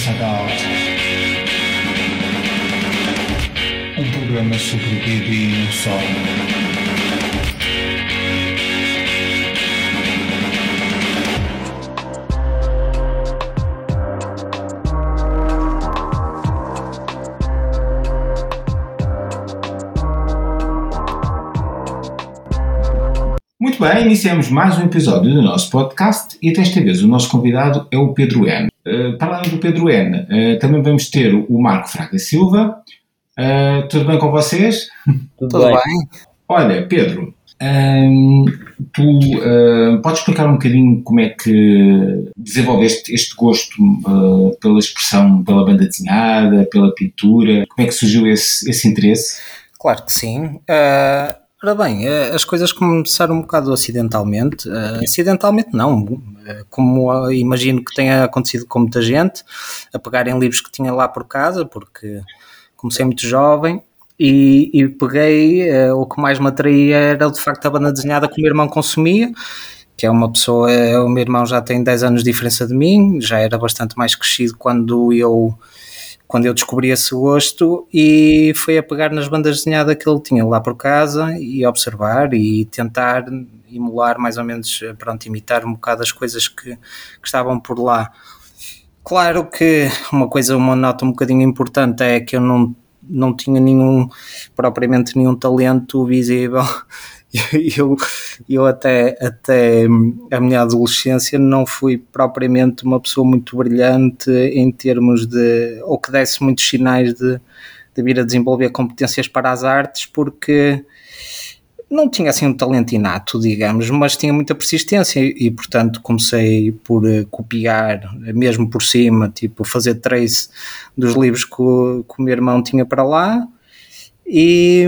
Passagal. Um programa sobre o bebê e não só. Muito bem, iniciamos mais um episódio do nosso podcast e desta vez o nosso convidado é o Pedro N. Uh, para além do Pedro N, uh, também vamos ter o Marco Fraga Silva. Uh, tudo bem com vocês? Tudo, Tudo bem. bem. Olha, Pedro, um, tu uh, podes explicar um bocadinho como é que desenvolveste este gosto uh, pela expressão, pela banda desenhada, pela pintura? Como é que surgiu esse, esse interesse? Claro que sim. Uh, ora bem, as coisas começaram um bocado acidentalmente. acidentalmente não, como imagino que tenha acontecido com muita gente, a pegarem livros que tinha lá por casa, porque comecei muito jovem e, e peguei, o que mais me atraía era de facto a banda desenhada que o meu irmão consumia, que é uma pessoa, eh, o meu irmão já tem 10 anos de diferença de mim, já era bastante mais crescido quando eu quando eu descobri esse gosto e foi a pegar nas bandas desenhadas que ele tinha lá por casa e observar e tentar emular mais ou menos, eh, pronto, imitar um bocado as coisas que, que estavam por lá. Claro que uma coisa, uma nota um bocadinho importante é que eu não não tinha nenhum, propriamente nenhum talento visível. Eu, eu até, até a minha adolescência não fui propriamente uma pessoa muito brilhante em termos de, ou que desse muitos sinais de, de vir a desenvolver competências para as artes, porque não tinha assim um talento inato, digamos, mas tinha muita persistência e, portanto comecei por uh, copiar, mesmo por cima, tipo fazer trace dos livros que o, que o meu irmão tinha para lá e,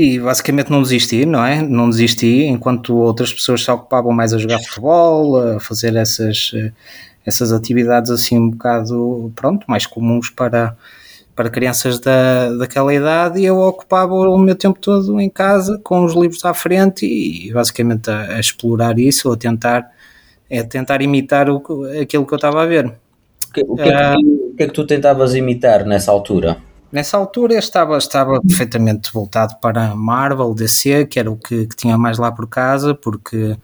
e basicamente não desisti, não é? Não desisti, enquanto outras pessoas se ocupavam mais a jogar futebol, a fazer essas, eh, essas atividades assim um bocado, pronto, mais comuns para para crianças da, daquela idade e eu ocupava o meu tempo todo em casa com os livros à frente e basicamente a, a explorar isso, a tentar, a tentar imitar o, aquilo que eu estava a ver. O que, o, que é que, uh, o que é que tu tentavas imitar nessa altura? Nessa altura estava, estava perfeitamente voltado para Marvel, DC, que era o que, que tinha mais lá por casa, porque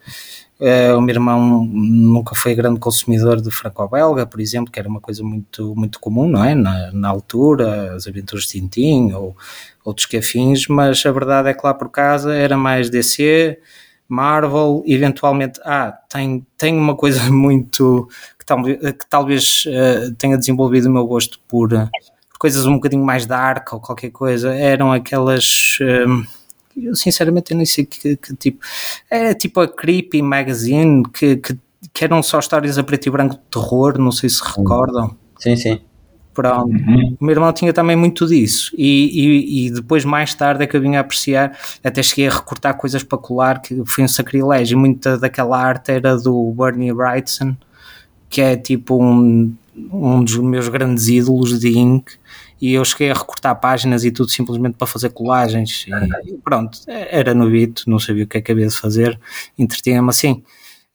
Uh, o meu irmão nunca foi grande consumidor de franco-belga, por exemplo, que era uma coisa muito, muito comum, não é? Na, na altura, as aventuras de Tintin ou outros que afins, mas a verdade é que lá por casa era mais DC, Marvel, eventualmente, ah, tem, tem uma coisa muito que, tal, que talvez uh, tenha desenvolvido o meu gosto por, coisas um bocadinho mais dark ou qualquer coisa, eram aquelas. Uh, eu sinceramente eu nem sei que, que tipo. É tipo a Creepy Magazine, que, que, que, eram só histórias a preto e branco de terror, não sei se recordam. Sim, sim. Pronto. Uhum. O meu irmão tinha também muito disso. E, e, e, depois, mais tarde, é que eu vinha a apreciar, até cheguei a recortar coisas para colar, que foi um sacrilégio. Muita daquela arte era do Bernie Wrightson, que é tipo um, um dos meus grandes ídolos de Ink e eu cheguei a recortar páginas e tudo simplesmente para fazer colagens e pronto, era novito, não sabia o que é que havia de fazer, entretinha-me assim.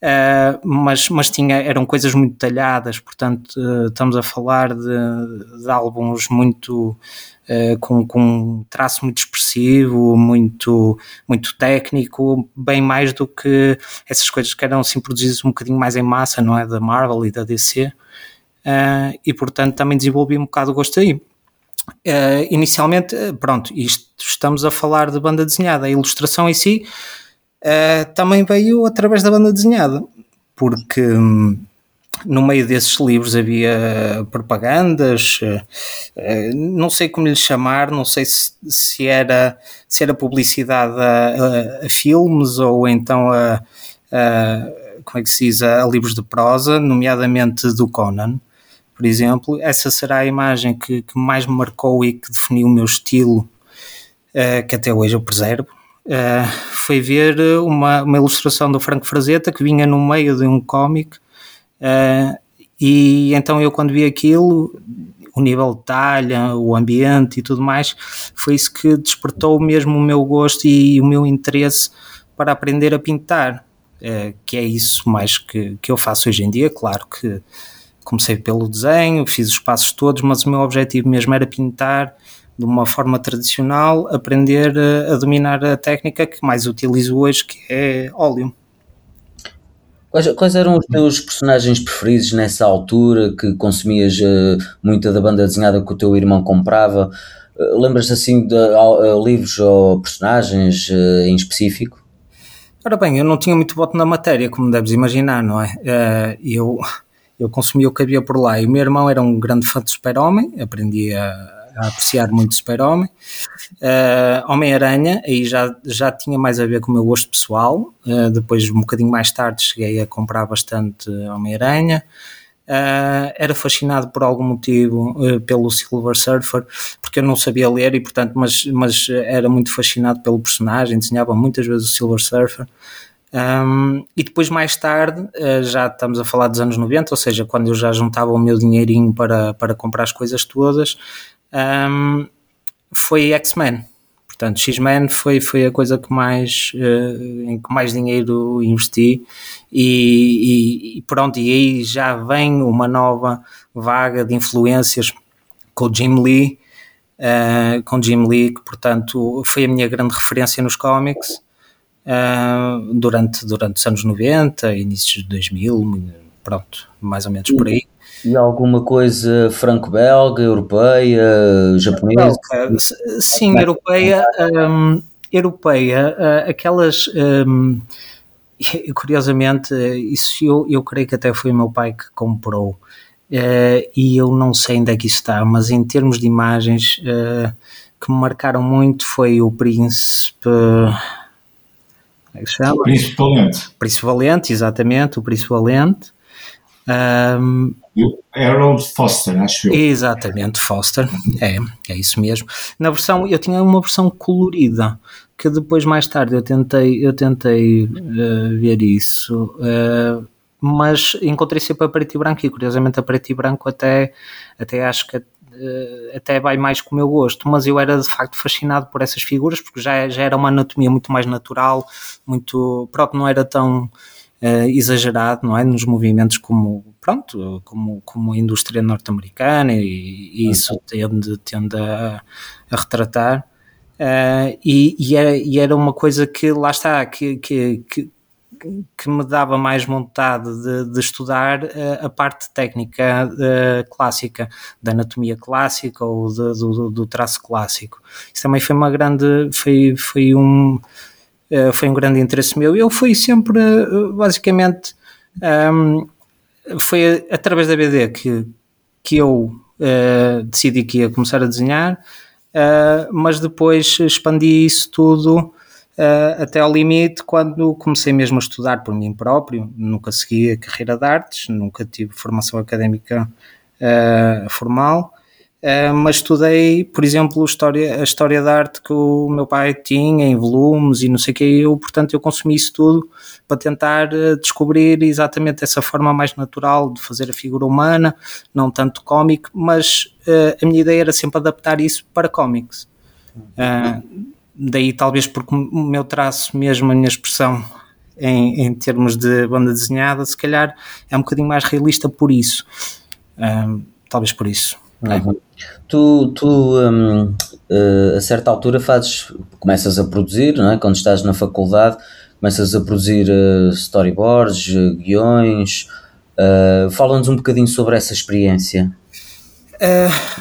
Uh, mas, mas tinha, eram coisas muito detalhadas, portanto uh, estamos a falar de, de álbuns muito uh, com, com um traço muito expressivo, muito, muito técnico, bem mais do que essas coisas que eram assim produzidas um bocadinho mais em massa, não é? Da Marvel e da DC. e portanto também desenvolvi um bocado o gosto aí. Uh, inicialmente, eh, pronto, isto, estamos a falar de banda desenhada. A ilustração em si uh, também veio através da banda desenhada, porque hum, no meio desses livros havia propagandas, uh, não sei como lhe chamar, não sei se, se, era, se era publicidade a, a, a filmes ou então a, a, como é que se diz, a livros de prosa, nomeadamente do Conan por exemplo, essa será a imagem que, que mais me marcou e que definiu o meu estilo, uh, que até hoje eu preservo. Uh, foi ver uma, uma ilustração do Franco Frazetta que vinha no meio de um cómic uh, e então eu quando vi aquilo o nível de talha, o ambiente e tudo mais, foi isso que despertou mesmo o meu gosto e o meu interesse para aprender a pintar, que é isso mais que, que eu faço hoje em dia, claro que comecei pelo desenho, fiz os passos todos, mas o meu objetivo mesmo era pintar de uma forma tradicional, aprender a, a dominar a técnica que mais utilizo hoje, que é óleo. Quais, quais, eram os teus personagens preferidos nessa altura que consumias uh, muita da banda desenhada que o teu irmão comprava? Uh, Lembras assim de uh, livros ou personagens em específico? Ora bem, eu não tinha muito voto na matéria, como deves imaginar, não é? eu, eu consumia o que havia por lá e o meu irmão era um grande fã de Super-Homem, aprendi a a apreciar muito Super-Homem. Uh, Homem-Aranha, aí já, já tinha mais a ver com o meu gosto pessoal. Uh, depois, um bocadinho mais tarde, cheguei a comprar bastante Homem-Aranha. Uh, era fascinado por algum motivo uh, pelo Silver Surfer, porque eu não sabia ler e portanto, mas, mas era muito fascinado pelo personagem, desenhava muitas vezes o Silver Surfer. Um, e depois, mais tarde, uh, já estamos a falar dos anos 90, ou seja, quando eu já juntava o meu dinheirinho para, para comprar as coisas todas, um, foi X-Men. Portanto, X-Men foi, foi a coisa que mais, uh, em que mais dinheiro investi e, e, e, pronto, e aí já vem uma nova vaga de influências com o Jim Lee, uh, com Jim Lee, que portanto foi a minha grande referência nos cómics uh, durante, durante os anos 90, inícios de 2000, pronto, mais ou menos por aí. E alguma coisa franco-belga, europeia, japonesa? Sim, europeia. Um, europeia, uh, aquelas. Um, curiosamente, isso eu, eu creio que até foi o meu pai que comprou. Uh, e eu não sei onde é que isso está, mas em termos de imagens uh, que me marcaram muito foi o Príncipe. Como é que se chama? Príncipe Valente. Príncipe Valente, exatamente, o Príncipe Valente. Um, Harold Foster, acho eu. Exatamente, Foster, é, é isso mesmo. Na versão, eu tinha uma versão colorida, que depois mais tarde eu tentei, eu tentei uh, ver isso, uh, mas encontrei sempre a preto e branco e curiosamente a preto e branco até, até acho que até vai mais com o meu gosto, mas eu era de facto fascinado por essas figuras porque já, já era uma anatomia muito mais natural, muito, pronto, não era tão uh, exagerado, não é? Nos movimentos como, pronto, como, como a indústria norte-americana e, e, isso tende, tende a, a retratar. Uh, e, e, era, e, era, uma coisa que lá está, que, que, que, que me dava mais vontade de, de estudar uh, a parte técnica uh, clássica, da anatomia clássica ou de, do, do, traço clássico. Isso também foi uma grande, foi, foi um, uh, foi um grande interesse meu. Eu fui sempre, uh, basicamente, um, ehm, foi através da BD que, que eu uh, decidi que ia começar a desenhar, mas depois expandi isso tudo até ao limite quando comecei mesmo a estudar por mim próprio. Nunca segui a carreira de artes, nunca tive formação académica formal. Uh, mas estudei, por exemplo, história, a história da arte que o meu pai tinha em volumes e não sei o que, eu, portanto, eu consumi isso tudo para tentar uh, descobrir exatamente essa forma mais natural de fazer a figura humana, não tanto cómic, mas uh, a minha ideia era sempre adaptar isso para cómics. Daí, talvez, porque o meu traço, mesmo a minha expressão em, em termos de banda desenhada, se calhar é um bocadinho mais realista por isso. talvez por isso. Uhum. Tu, tu um, uh, a certa altura fazes, começas a produzir, não é? quando estás na faculdade, começas a produzir uh, storyboards, uh, guiões. Fala-nos um bocadinho sobre essa experiência.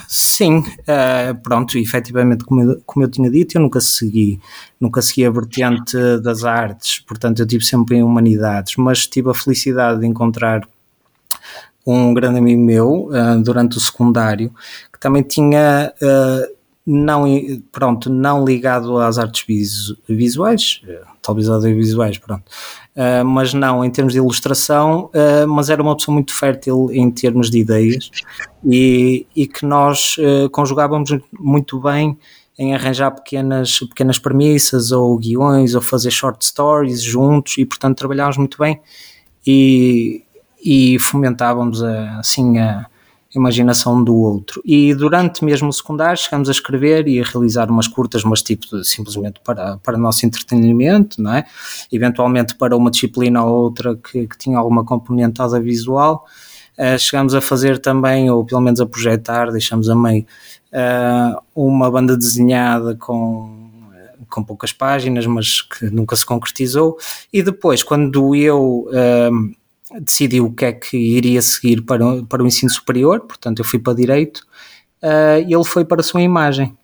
Sim, pronto, efetivamente, como eu, como eu tinha dito, eu nunca segui, nunca segui a vertente das artes, portanto, eu tive sempre em humanidades, mas tive a felicidade de encontrar um grande amigo meu uh, durante o secundário que também tinha uh, não pronto não ligado às artes visuais talvez audiovisuais pronto. Uh, mas não em termos de ilustração mas era uma pessoa muito fértil em termos de ideias e, e que nós conjugávamos muito bem em arranjar pequenas, pequenas premissas ou guiões ou fazer short stories juntos e portanto trabalhávamos muito bem e, e fomentávamos a, assim a imaginação do outro. E durante mesmo o secundário chegamos a escrever e a realizar umas curtas, mas tipo simplesmente para, para nosso entretenimento, não é? Eventualmente para uma disciplina ou outra que, que tinha alguma componente audiovisual. Uh, chegámos a fazer também, ou pelo menos a projetar, deixamos a meio, uh, uma banda desenhada com, com poucas páginas, mas que nunca se concretizou. E depois, quando eu uh, decidi o que é que iria seguir para, para o ensino superior, portanto, eu fui para Direito, ele foi para a sua imagem.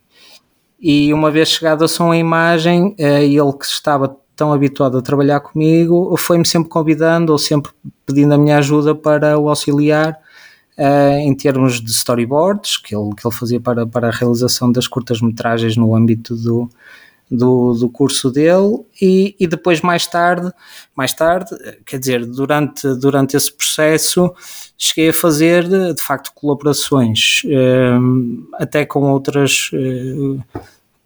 E uma vez chegado a sua imagem, ele que estava tão habituado a trabalhar comigo, foi-me sempre convidando ou sempre pedindo a minha ajuda para o auxiliar uh, em termos de storyboards que ele, que ele fazia para, para a realização das curtas-metragens no âmbito do, do, do curso dele e, e depois mais tarde, mais tarde, quer dizer, durante, durante esse processo cheguei a fazer de facto colaborações uh, até com outras uh,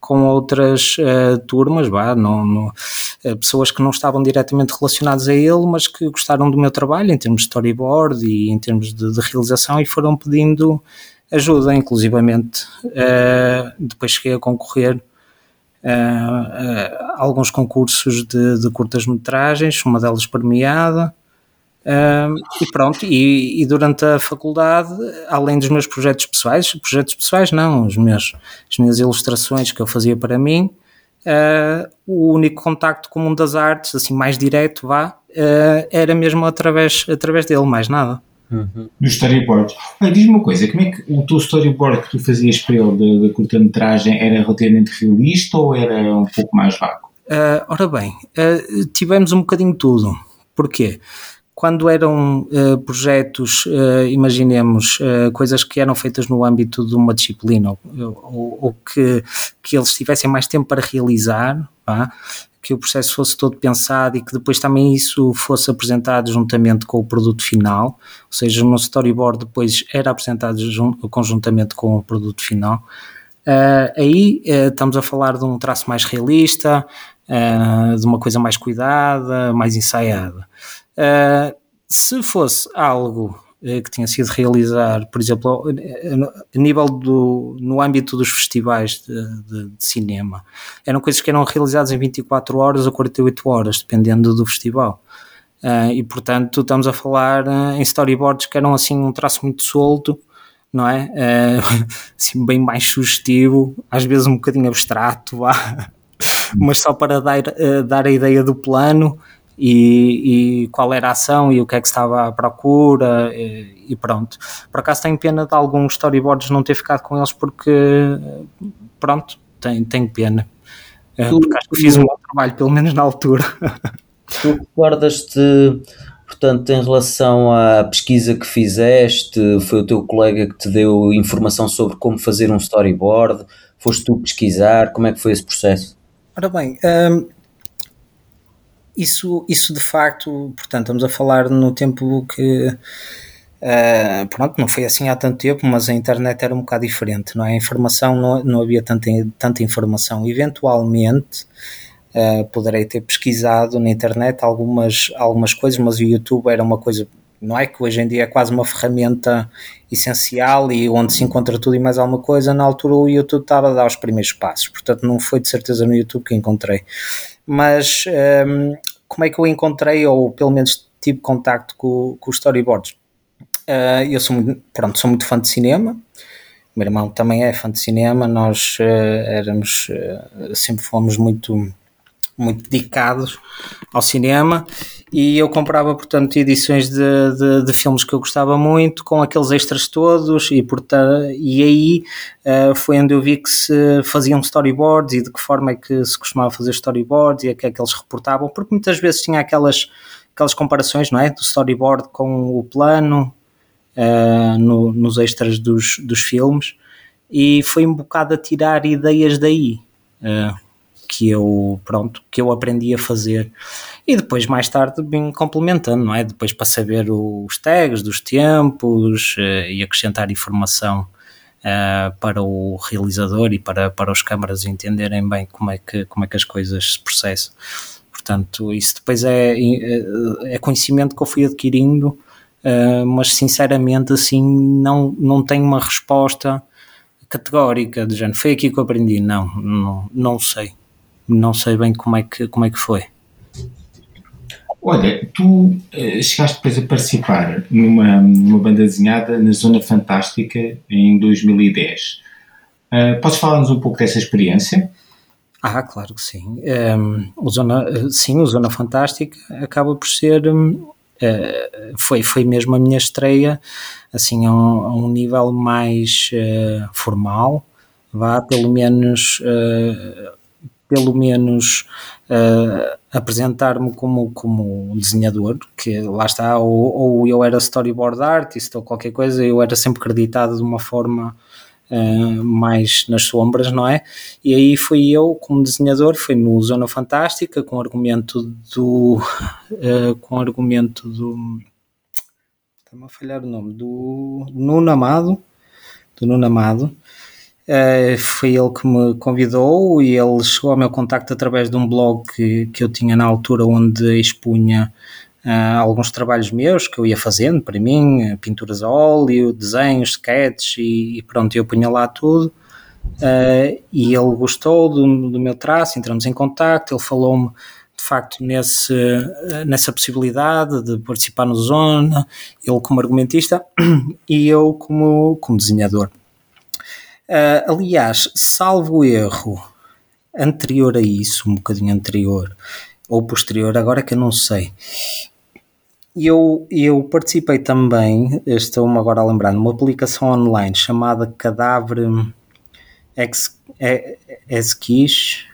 com outras uh, turmas, vá, não, uh, pessoas que não estavam diretamente relacionadas a ele, mas que gostaram do meu trabalho em termos de storyboard e em termos de, de realização e foram pedindo ajuda, inclusivamente. Uh, depois cheguei a concorrer a alguns concursos de, de curtas-metragens, uma delas premiada. Um, e pronto, e, e, durante a faculdade, além dos meus projetos pessoais, projetos pessoais não, os meus, as minhas ilustrações que eu fazia para mim, uh, o único contacto com o mundo das artes, assim, mais direto, vá, uh, era mesmo através, através dele, mais nada. Uhum. Dos storyboards. Diz-me uma coisa, como é que o teu storyboard que tu fazias para ele da curta-metragem era relativamente realista ou era um pouco mais vago? Uh, ora bem, tivemos um bocadinho tudo. Porquê? quando eram uh, projetos, uh, imaginemos, uh, coisas que eram feitas no âmbito de uma disciplina ou, ou, ou que, que eles tivessem mais tempo para realizar, pá, que o processo fosse todo pensado e que depois também isso fosse apresentado juntamente com o produto final, ou seja, no storyboard depois era apresentado conjuntamente com o produto final. aí estamos a falar de um traço mais realista, de uma coisa mais cuidada, mais ensaiada. Uh, se fosse algo uh, que tinha sido realizar, por exemplo, a nível do, no âmbito dos festivais de, de, de, cinema, eram coisas que eram realizadas em 24 horas ou 48 horas, dependendo do festival. Uh, e portanto, estamos a falar em storyboards que eram assim um traço muito solto, não é? assim, bem mais sugestivo, às vezes um bocadinho abstrato, mas só para dar, dar a ideia do plano e, e, qual era a ação e o que é que estava à procura e, e, pronto. Por acaso tenho pena de alguns storyboards não ter ficado com eles porque pronto, tenho, tenho pena. Eh, tu, porque acho que fiz um bom trabalho, pelo menos na altura. Tu recordas-te, portanto, em relação à pesquisa que fizeste, foi o teu colega que te deu informação sobre como fazer um storyboard? Foste tu pesquisar? Como é que foi esse processo? Ora bem, hum, isso, isso de facto, portanto, estamos a falar no tempo que. Uh, pronto, não foi assim há tanto tempo, mas a internet era um bocado diferente, não é? A informação não, não havia tanta, tanta informação. Eventualmente uh, poderei ter pesquisado na internet algumas, algumas coisas, mas o YouTube era uma coisa, não é? Que hoje em dia é quase uma ferramenta essencial e onde se encontra tudo e mais alguma coisa. Na altura o YouTube estava a dar os primeiros passos, portanto, não foi de certeza no YouTube que encontrei mas ehm, como é que eu encontrei, ou pelo menos tive contacto com, com os storyboards? Uh, eu sou muito, pronto, sou muito fã de cinema, o meu irmão também é fã de cinema, nós uh, éramos, uh, sempre fomos muito muito dedicados ao cinema e eu comprava, portanto, edições de, de, de, filmes que eu gostava muito, com aqueles extras todos, e, portanto, e aí uh, foi onde eu vi que se faziam storyboards e de que forma é que se costumava fazer storyboards e a que é que eles reportavam, porque muitas vezes tinha aquelas, aquelas comparações, não é? Do storyboard com o plano uh, no, nos extras dos, dos filmes, e foi um bocado a tirar ideias daí. Uh, que eu, pronto, que eu aprendi a fazer. E depois, mais tarde, vim complementando, não é? Depois para saber os tags dos tempos uh, e acrescentar informação uh, para o realizador e para, para os câmaras entenderem bem como é, que, como é que as coisas se processam. Portanto, isso depois é, é, é conhecimento que eu fui adquirindo, uh, mas sinceramente, assim, não, não tenho uma resposta categórica de género. Foi aqui que eu aprendi. Não, não, não sei não sei bem como é que, como é que foi. Olha, tu uh, chegaste depois a participar numa, numa banda desenhada na Zona Fantástica em 2010. Uh, podes falar-nos um pouco dessa experiência? Ah, claro que sim. Um, ehm, o Zona, sim, o Zona Fantástica acaba por ser. Uh, foi, foi mesmo a minha estreia, assim, a um, a um nível mais uh, formal, vá, pelo menos. Uh, pelo menos apresentar-me como, como desenhador, que lá está, ou, ou eu era storyboard artist ou qualquer coisa, eu era sempre acreditado de uma forma uh, mais nas sombras, não é? E aí fui eu, como desenhador, fui no Zona Fantástica, com argumento do. Uh, com argumento do. Está-me a falhar o nome, do Nuno Amado. Do Nuno Amado. Uh, foi ele que me convidou e ele chegou ao meu contacto através de um blog que, que eu tinha na altura onde expunha uh, alguns trabalhos meus que eu ia fazendo para mim, pinturas a óleo, desenhos, sketches e, e pronto, eu punha lá tudo. Uh, e ele gostou do, do, meu traço, entramos em contato, ele falou-me de facto nesse, nessa possibilidade de participar no Zona, ele como argumentista e eu como, como desenhador. Uh, aliás, salvo erro anterior a isso, um bocadinho anterior ou posterior, agora que eu não sei, eu, eu participei também, estou-me agora a lembrar, numa aplicação online chamada Cadáver Ex, Esquiche.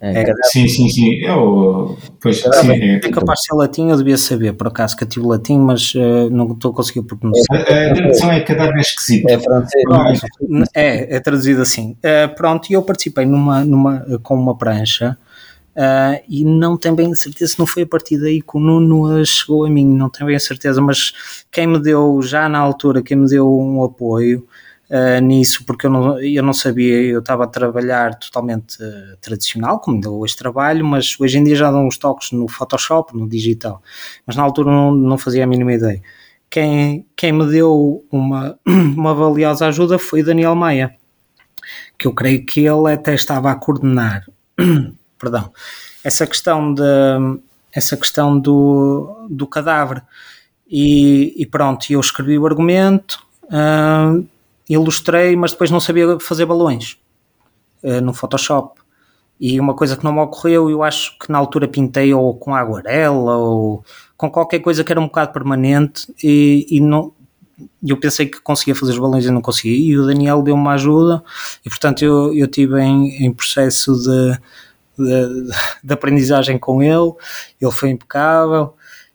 É, é, sim, sim, sim. Eu, pois, sim, é, é capaz de ser latim, eu devia saber, por acaso, que eu tive latim, mas uh, não estou a conseguir pronunciar. A, a tradução é cadáver esquisito. É francês. É, é traduzido assim. Uh, pronto, e eu participei numa, numa, com uma prancha Uh, e não tenho bem certeza se não foi a partir daí que o Nuno chegou a mim, não tenho bem a certeza, mas quem me deu já na altura, quem me deu um apoio uh, nisso, porque eu não, eu não sabia, eu estava a trabalhar totalmente uh, tradicional, como ainda hoje trabalho, mas hoje em dia já dão uns toques no Photoshop, no digital, mas na altura não, não fazia a mínima ideia. Quem, quem me deu uma, uma valiosa ajuda foi Daniel Maia, que eu creio que ele até estava a coordenar. Perdão, essa questão de essa questão do, do cadáver. E, e pronto, eu escrevi o argumento, uh, ilustrei, mas depois não sabia fazer balões uh, no Photoshop. E uma coisa que não me ocorreu, eu acho que na altura pintei ou com aguarela ou com qualquer coisa que era um bocado permanente e, e não, eu pensei que conseguia fazer os balões e não conseguia. E o Daniel deu-me uma ajuda e portanto eu, eu tive em, em processo de de, de, aprendizagem com ele, ele foi impecável.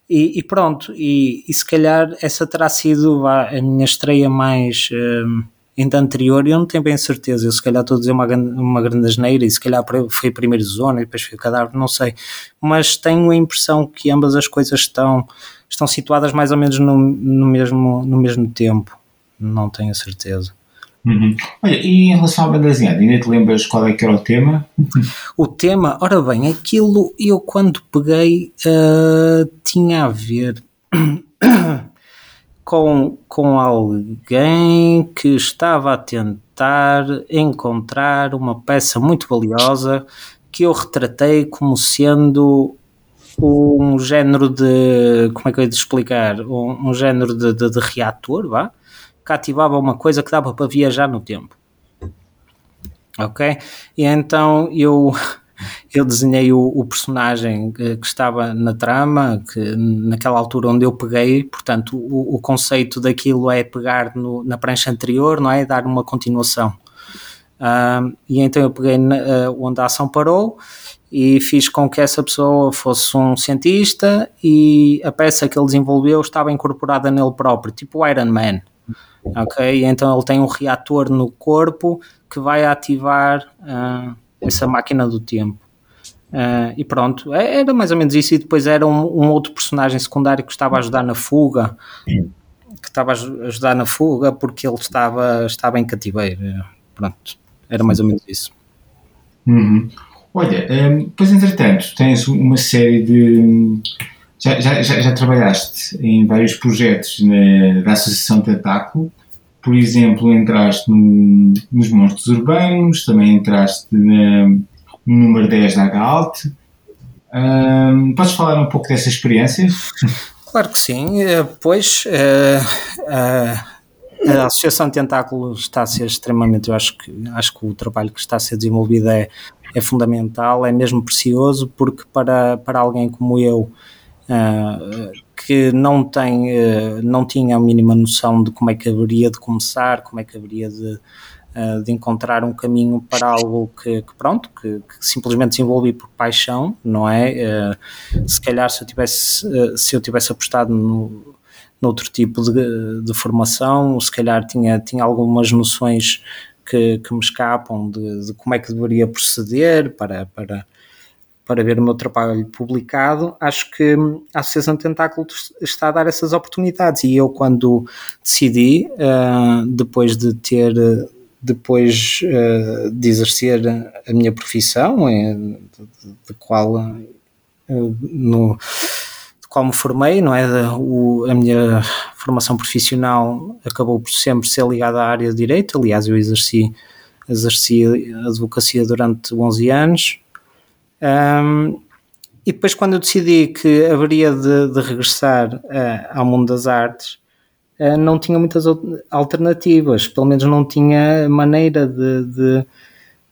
E, e pronto, e, e, se calhar essa terá sido a minha estreia mais um, ainda anterior, eu não tenho bem certeza, eu se calhar estou a dizer uma, uma grande asneira e se calhar foi a primeira zona e depois foi o cadáver, não sei, mas tenho a impressão que ambas as coisas estão, estão situadas mais ou menos no, no, mesmo, no mesmo tempo, não tenho certeza. Uhum. Olha, e em relação à banda desenhada, ainda te lembras qual é que era o tema? O tema, ora bem, aquilo eu quando peguei uh, tinha a ver com, com alguém que estava a tentar encontrar uma peça muito valiosa que eu retratei como sendo um género de. Como é que eu ia te explicar? Um, um género de, de, de reator, vá? Cativava uma coisa que dava para viajar no tempo. Ok? E então eu, eu desenhei o, o personagem que, que, estava na trama, que naquela altura onde eu peguei, portanto, o, o conceito daquilo é pegar no, na prancha anterior, não é? Dar uma continuação. E então eu peguei na, uh, onde a ação parou e fiz com que essa pessoa fosse um cientista e a peça que ele desenvolveu estava incorporada nele próprio, tipo Iron Man ok? Então ele tem um reator no corpo que vai ativar uh, essa máquina do tempo. Uh, e pronto, é, era mais ou menos isso. E depois era um, um, outro personagem secundário que estava a ajudar na fuga, que estava a ajudar na fuga porque ele estava, estava em cativeiro. Pronto, era mais ou menos isso. Uhum. Olha, um, pois entretanto, tens uma série de já, já, já, trabalhaste em vários projetos na, da Associação Tentáculo, por exemplo, entraste no, nos Monstros Urbanos, também entraste na, no número 10 da HALT. Um, podes falar um pouco dessa experiência? Claro que sim, eh, pois uh, uh, a Associação Tentáculo está a ser extremamente, eu acho que, acho que o trabalho que está a ser desenvolvido é, é fundamental, é mesmo precioso, porque para, para alguém como eu, que não, tem, não tinha a mínima noção de como é que haveria de começar, como é que haveria de, uh, de encontrar um caminho para algo que, que pronto, que, que, simplesmente desenvolvi por paixão, não é? Se calhar se eu tivesse, se eu tivesse apostado no, noutro tipo de, de, formação, se calhar tinha, tinha algumas noções que, que me escapam de, de, como é que deveria proceder para, para, para ver o meu trabalho publicado, acho que a Associação Tentáculo está a dar essas oportunidades e eu quando decidi, uh, depois de ter depois uh, de exercer a minha profissão, de, de, qual uh, no, de qual me formei, não é? O, a minha formação profissional acabou por sempre ser ligada à área de direito. Aliás, eu exerci exerci a advocacia durante 11 anos. Um, e depois, quando eu decidi que haveria de, de regressar uh, ao mundo das artes, eh, não tinha muitas alternativas, pelo menos não tinha maneira de, de,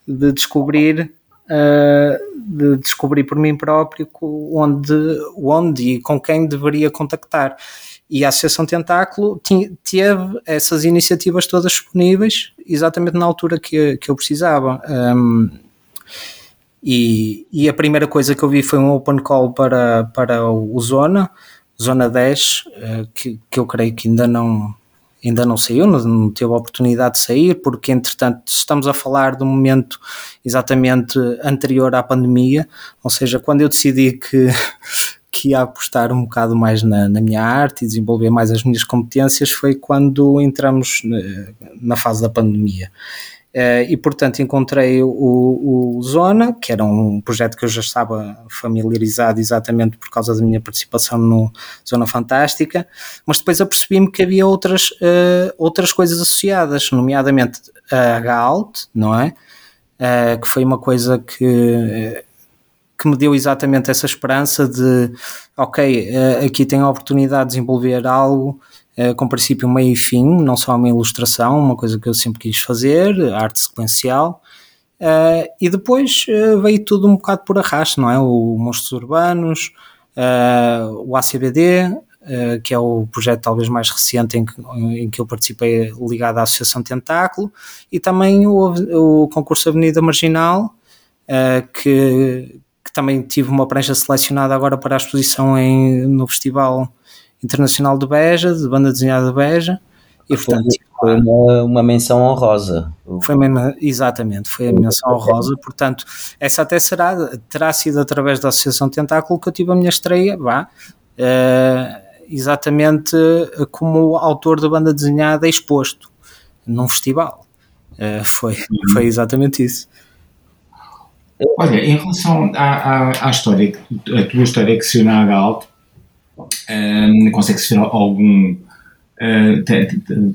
de descobrir uh, de descobrir por mim próprio onde, onde e com quem deveria contactar. E a Associação Tentáculo teve essas iniciativas todas disponíveis exatamente na altura que, que eu precisava. Um, e, e, a primeira coisa que eu vi foi um open call para, para o Zona, Zona 10, eh, que, que eu creio que ainda não, ainda não saiu, não, não teve a oportunidade de sair, porque entretanto estamos a falar do momento exatamente anterior à pandemia, ou seja, quando eu decidi que, que ia apostar um bocado mais na, na minha arte e desenvolver mais as minhas competências foi quando entramos na, na fase da pandemia. Uh, e portanto encontrei o, o, Zona, que era um projeto que eu já estava familiarizado exatamente por causa da minha participação no Zona Fantástica, mas depois apercebi-me que havia outras, uh, outras coisas associadas, nomeadamente a Galt, não é? Uh, que foi uma coisa que, que me deu exatamente essa esperança de, ok, aqui tenho a oportunidade de desenvolver algo eh, com princípio, meio e fim, não só uma ilustração, uma coisa que eu sempre quis fazer, arte sequencial. Uh, e depois uh, veio tudo um bocado por arrasto, não é? O Monstros Urbanos, o ACBD, que é o projeto talvez mais recente em que, em que eu participei ligado à Associação Tentáculo, e também o, o concurso Avenida Marginal, que, que, também tive uma prancha selecionada agora para a exposição em, no Festival Internacional de Beja, de banda desenhada de Beja. E, portanto, foi uma, uma menção honrosa. Foi mesmo, exatamente, foi a menção honrosa. Portanto, essa até será, terá sido através da Associação Tentáculo que eu tive a minha estreia, vá, uh, exatamente como autor da banda desenhada exposto num festival. Uh, foi, uhum. foi exatamente isso. Olha, em relação à, à, à história, a tua história que se une à Galt, um, consegue-se ver algum. Uh,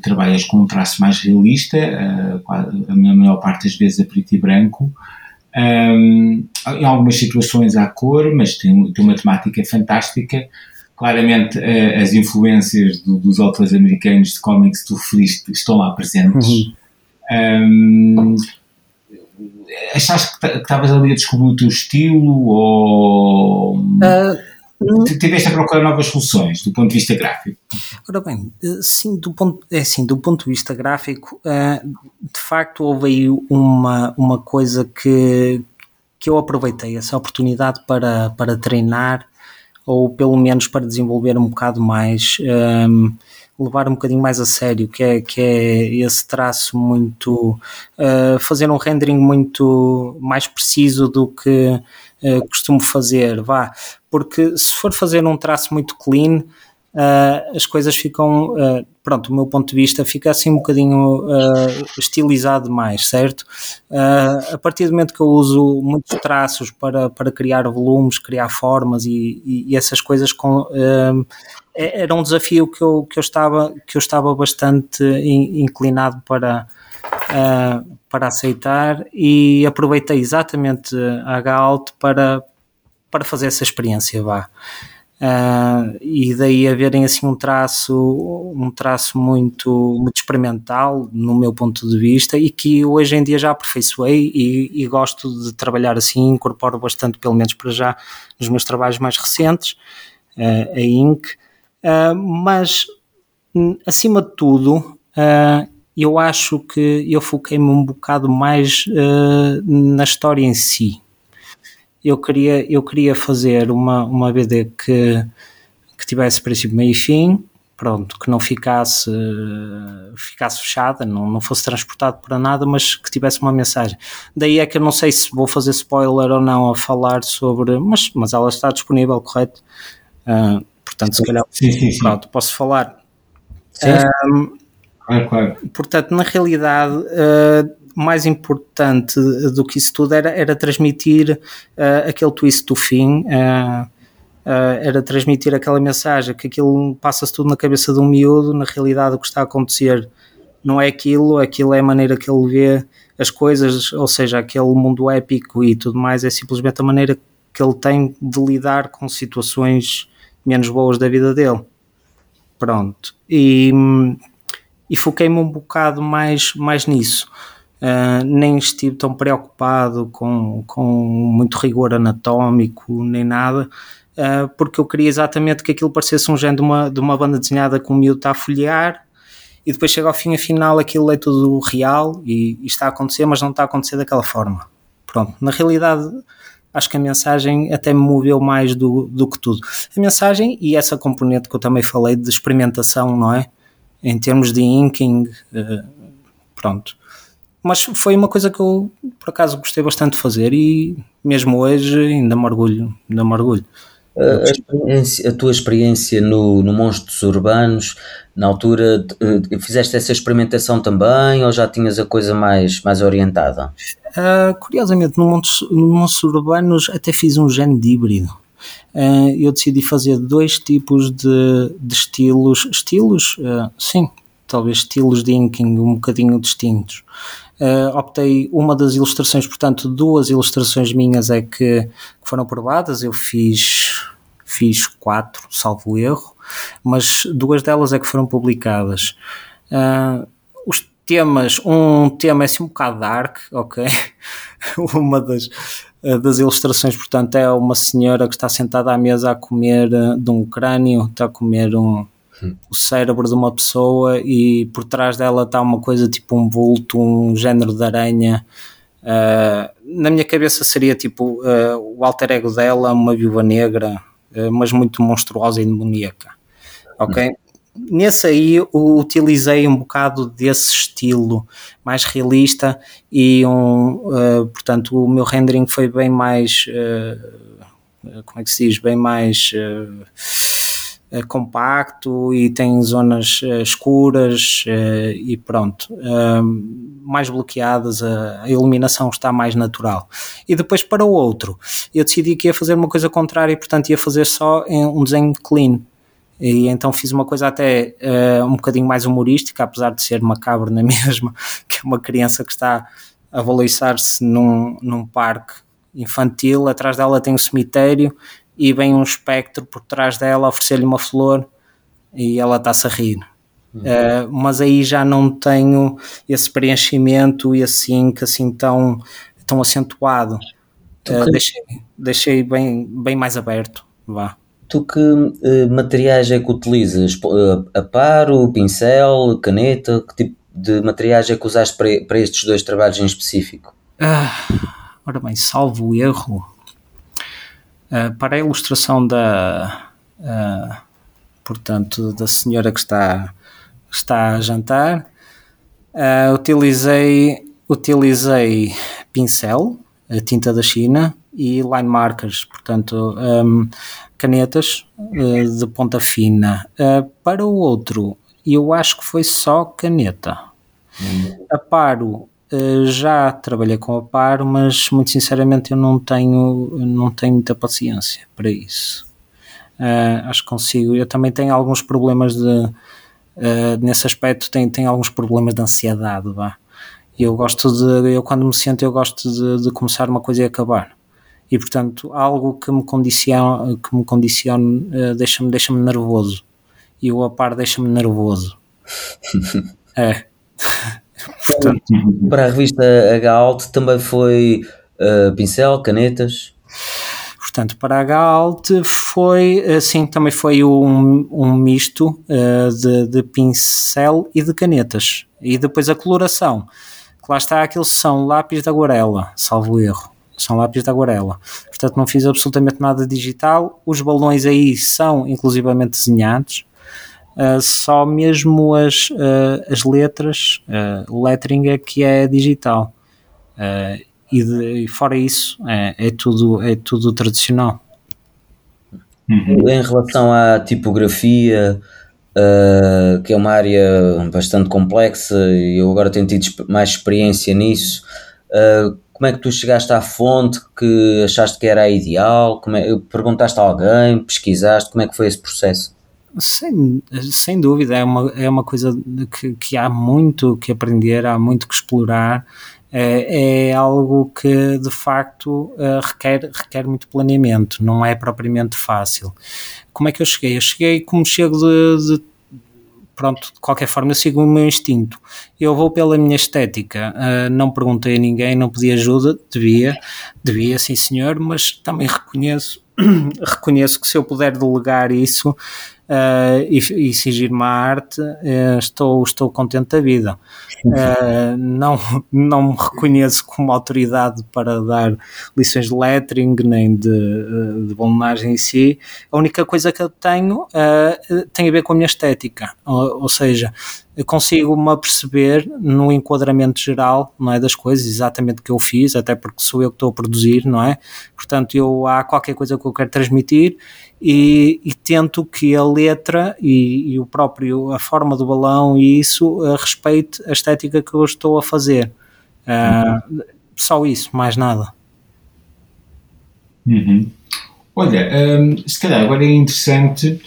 trabalhas com um traço mais realista, uh, a maior parte das vezes a preto e branco. Um, em algumas situações há cor, mas tem, tem uma temática fantástica. Claramente, uh, as influências do, dos autores americanos de cómics que tu referiste estão lá presentes. Uhum. Um, achaste que estavas ali a descobrir o teu estilo ou. Uh tiveste a procurar novas soluções do ponto de vista gráfico? Ora bem, sim, do ponto, é assim, do ponto de vista gráfico, eh, de facto houve aí uma, uma coisa que, que eu aproveitei, essa oportunidade para, para treinar ou pelo menos para desenvolver um bocado mais, um, ehm, levar um bocadinho mais a sério, que é, que é esse traço muito, uh, fazer um rendering muito mais preciso do que uh, costumo fazer, vá, porque se for fazer um traço muito clean, Uh, as coisas ficam, uh, pronto, do meu ponto de vista, fica assim um bocadinho uh, estilizado mais, certo? a partir do momento que eu uso muitos traços para, para criar volumes, criar formas e, e, e essas coisas, com, é, era um desafio que eu, que eu, estava, que eu estava bastante inclinado para, para aceitar e aproveitei exatamente a Galt para para fazer essa experiência, vá. Uh, e daí haverem assim um traço um traço muito, muito experimental no meu ponto de vista e que hoje em dia já aperfeiçoei e, e gosto de trabalhar assim, incorporo bastante pelo menos para já nos meus trabalhos mais recentes uh, a Inc uh, mas acima de tudo eu acho que eu foquei-me um bocado mais na história em si eu queria, eu queria fazer uma, uma BD que, que tivesse princípio, meio e fim, pronto, que não ficasse, ficasse fechada, não, não fosse transportado para nada, mas que tivesse uma mensagem. Daí é que eu não sei se vou fazer spoiler ou não a falar sobre, mas, mas ela está disponível, correto? Uh, portanto, se calhar, sim, sim, sim. pronto, posso falar. Sim. Um, claro, claro. Portanto, na realidade, uh, mais importante do que isso tudo era, era transmitir uh, aquele twist do fim, uh, era transmitir aquela mensagem que aquilo passa-se tudo na cabeça de um miúdo, na realidade o que está a acontecer não é aquilo, aquilo é a maneira que ele vê as coisas, ou seja, aquele mundo épico e tudo mais, é simplesmente a maneira que ele tem de lidar com situações menos boas da vida dele. Pronto. E, e foquei-me um bocado mais, mais nisso. Uh, nem estive tão preocupado com, com muito rigor anatómico nem nada, uh, porque eu queria exatamente que aquilo parecesse um género de uma, de uma banda desenhada com o miúdo está a folhear e depois chega ao fim afinal aquilo é tudo real e, e, está a acontecer, mas não está a acontecer daquela forma. Pronto, na realidade acho que a mensagem até me moveu mais do, do que tudo. A mensagem e essa componente que eu também falei de experimentação, não é? Em termos de inking, uh, pronto mas foi uma coisa que eu por acaso gostei bastante de fazer e mesmo hoje ainda me orgulho, ainda me orgulho. A, a, tua experiência no, no Monstros Urbanos, na altura, eh, fizeste essa experimentação também ou já tinhas a coisa mais, mais orientada? Uh, curiosamente, no Monstros, no Monstros Urbanos até fiz um género de híbrido. Uh, eu decidi fazer dois tipos de, de estilos, estilos, uh, sim, talvez estilos de inking um bocadinho distintos. Uh, optei uma das ilustrações, portanto, duas ilustrações minhas é que, que, foram provadas. Eu fiz, fiz quatro, salvo erro, mas duas delas é que foram publicadas. Uh, os temas, um tema é assim um bocado dark, ok? uma das, eh, das ilustrações, portanto, é uma senhora que está sentada à mesa a comer de um crânio, está a comer um, o cérebro de uma pessoa e por trás dela está uma coisa tipo um vulto, um género de aranha. Uh, na minha cabeça seria tipo uh, o alter ego dela, uma viúva negra, uh, mas muito monstruosa e demoníaca. Ok? Hum. Nesse aí utilizei um bocado desse estilo mais realista e um, portanto o meu rendering foi bem mais como é que se diz? Bem mais é compacto e tem zonas uh, escuras uh, e pronto, mais bloqueadas, a, a, iluminação está mais natural. E depois para o outro, eu decidi que ia fazer uma coisa contrária e portanto ia fazer só um desenho clean. E então fiz uma coisa até um bocadinho mais humorística, apesar de ser macabro na mesma, que é uma criança que está a baliçar-se num, num parque infantil, atrás dela tem um cemitério e vem um espectro por trás dela oferecer-lhe uma flor e ela está-se a rir. Uhum. Uh, mas aí já não tenho esse preenchimento e assim que assim tão, tão acentuado. Uh, deixei, deixei bem, bem mais aberto. Vá. Tu que uh, materiais é que utilizas? A paro, pincel, caneta? Que tipo de materiais é que usaste para, para estes dois trabalhos em específico? Ah, ora bem, salvo erro, Uh, para a ilustração da, uh, portanto, da senhora que está, que está a jantar, uh, utilizei, utilizei pincel, a tinta da China e line markers, portanto, um, canetas de ponta fina. para o outro, eu acho que foi só caneta. Hum. A paro eh, já trabalhei com a par, mas muito sinceramente eu não tenho, não tenho muita paciência para isso. Uh, acho que consigo. Eu também tenho alguns problemas de. Uh, nesse aspecto, tenho, tenho alguns problemas de ansiedade. Vá. Eu gosto de. Eu, quando me sinto, eu gosto de, de começar uma coisa e acabar. E portanto algo que me condiciona, que me condicione uh, deixa-me deixa nervoso e o a par deixa-me nervoso. é. portanto, para a revista H-Alt também foi uh, pincel, canetas? Portanto, para a Galt foi, assim, também foi um, um misto uh, de, de, pincel e de canetas. E depois a coloração, que lá está, aqueles são lápis de aguarela, salvo erro. São lápis de aguarela. Portanto, não fiz absolutamente nada digital. Os balões aí são inclusivamente desenhados. Uh, só mesmo as, uh, as letras, o lettering é que é digital e, de, e fora isso é, é, tudo, é tudo tradicional. Uhum. Em relação à tipografia, uh, que é uma área bastante complexa e eu agora tenho tido mais experiência nisso, uh, como é que tu chegaste à fonte que achaste que era a ideal? Como é, perguntaste a alguém, pesquisaste, como é que foi esse processo? Sem, sem dúvida, é uma, é uma coisa que, que há muito que aprender, há muito que explorar é, é algo que de facto uh, requer, requer muito planeamento, não é propriamente fácil. Como é que eu cheguei? Eu cheguei como chego de, de pronto, de qualquer forma eu sigo o meu instinto. Eu vou pela minha estética, uh, não perguntei a ninguém, não pedi ajuda, devia, devia sim senhor, mas também reconheço, reconheço que se eu puder delegar isso, uh, e, e exigir-me a arte, uh, estou, estou contente da vida. Uh, não, não me reconheço como autoridade para dar lições de lettering nem de, de bolonagem em si. A única coisa que eu tenho tem a ver com a minha estética, ou, ou seja, eu consigo-me aperceber no enquadramento geral, não é, das coisas, exatamente o que eu fiz, até porque sou eu que estou a produzir, não é? Portanto, eu há qualquer coisa que eu quero transmitir e, e tento que a letra e, e, o próprio, a forma do balão e isso uh, respeite a estética que eu estou a fazer. Uh, uhum. Só isso, mais nada. Uhum. Olha, um, se calhar agora é interessante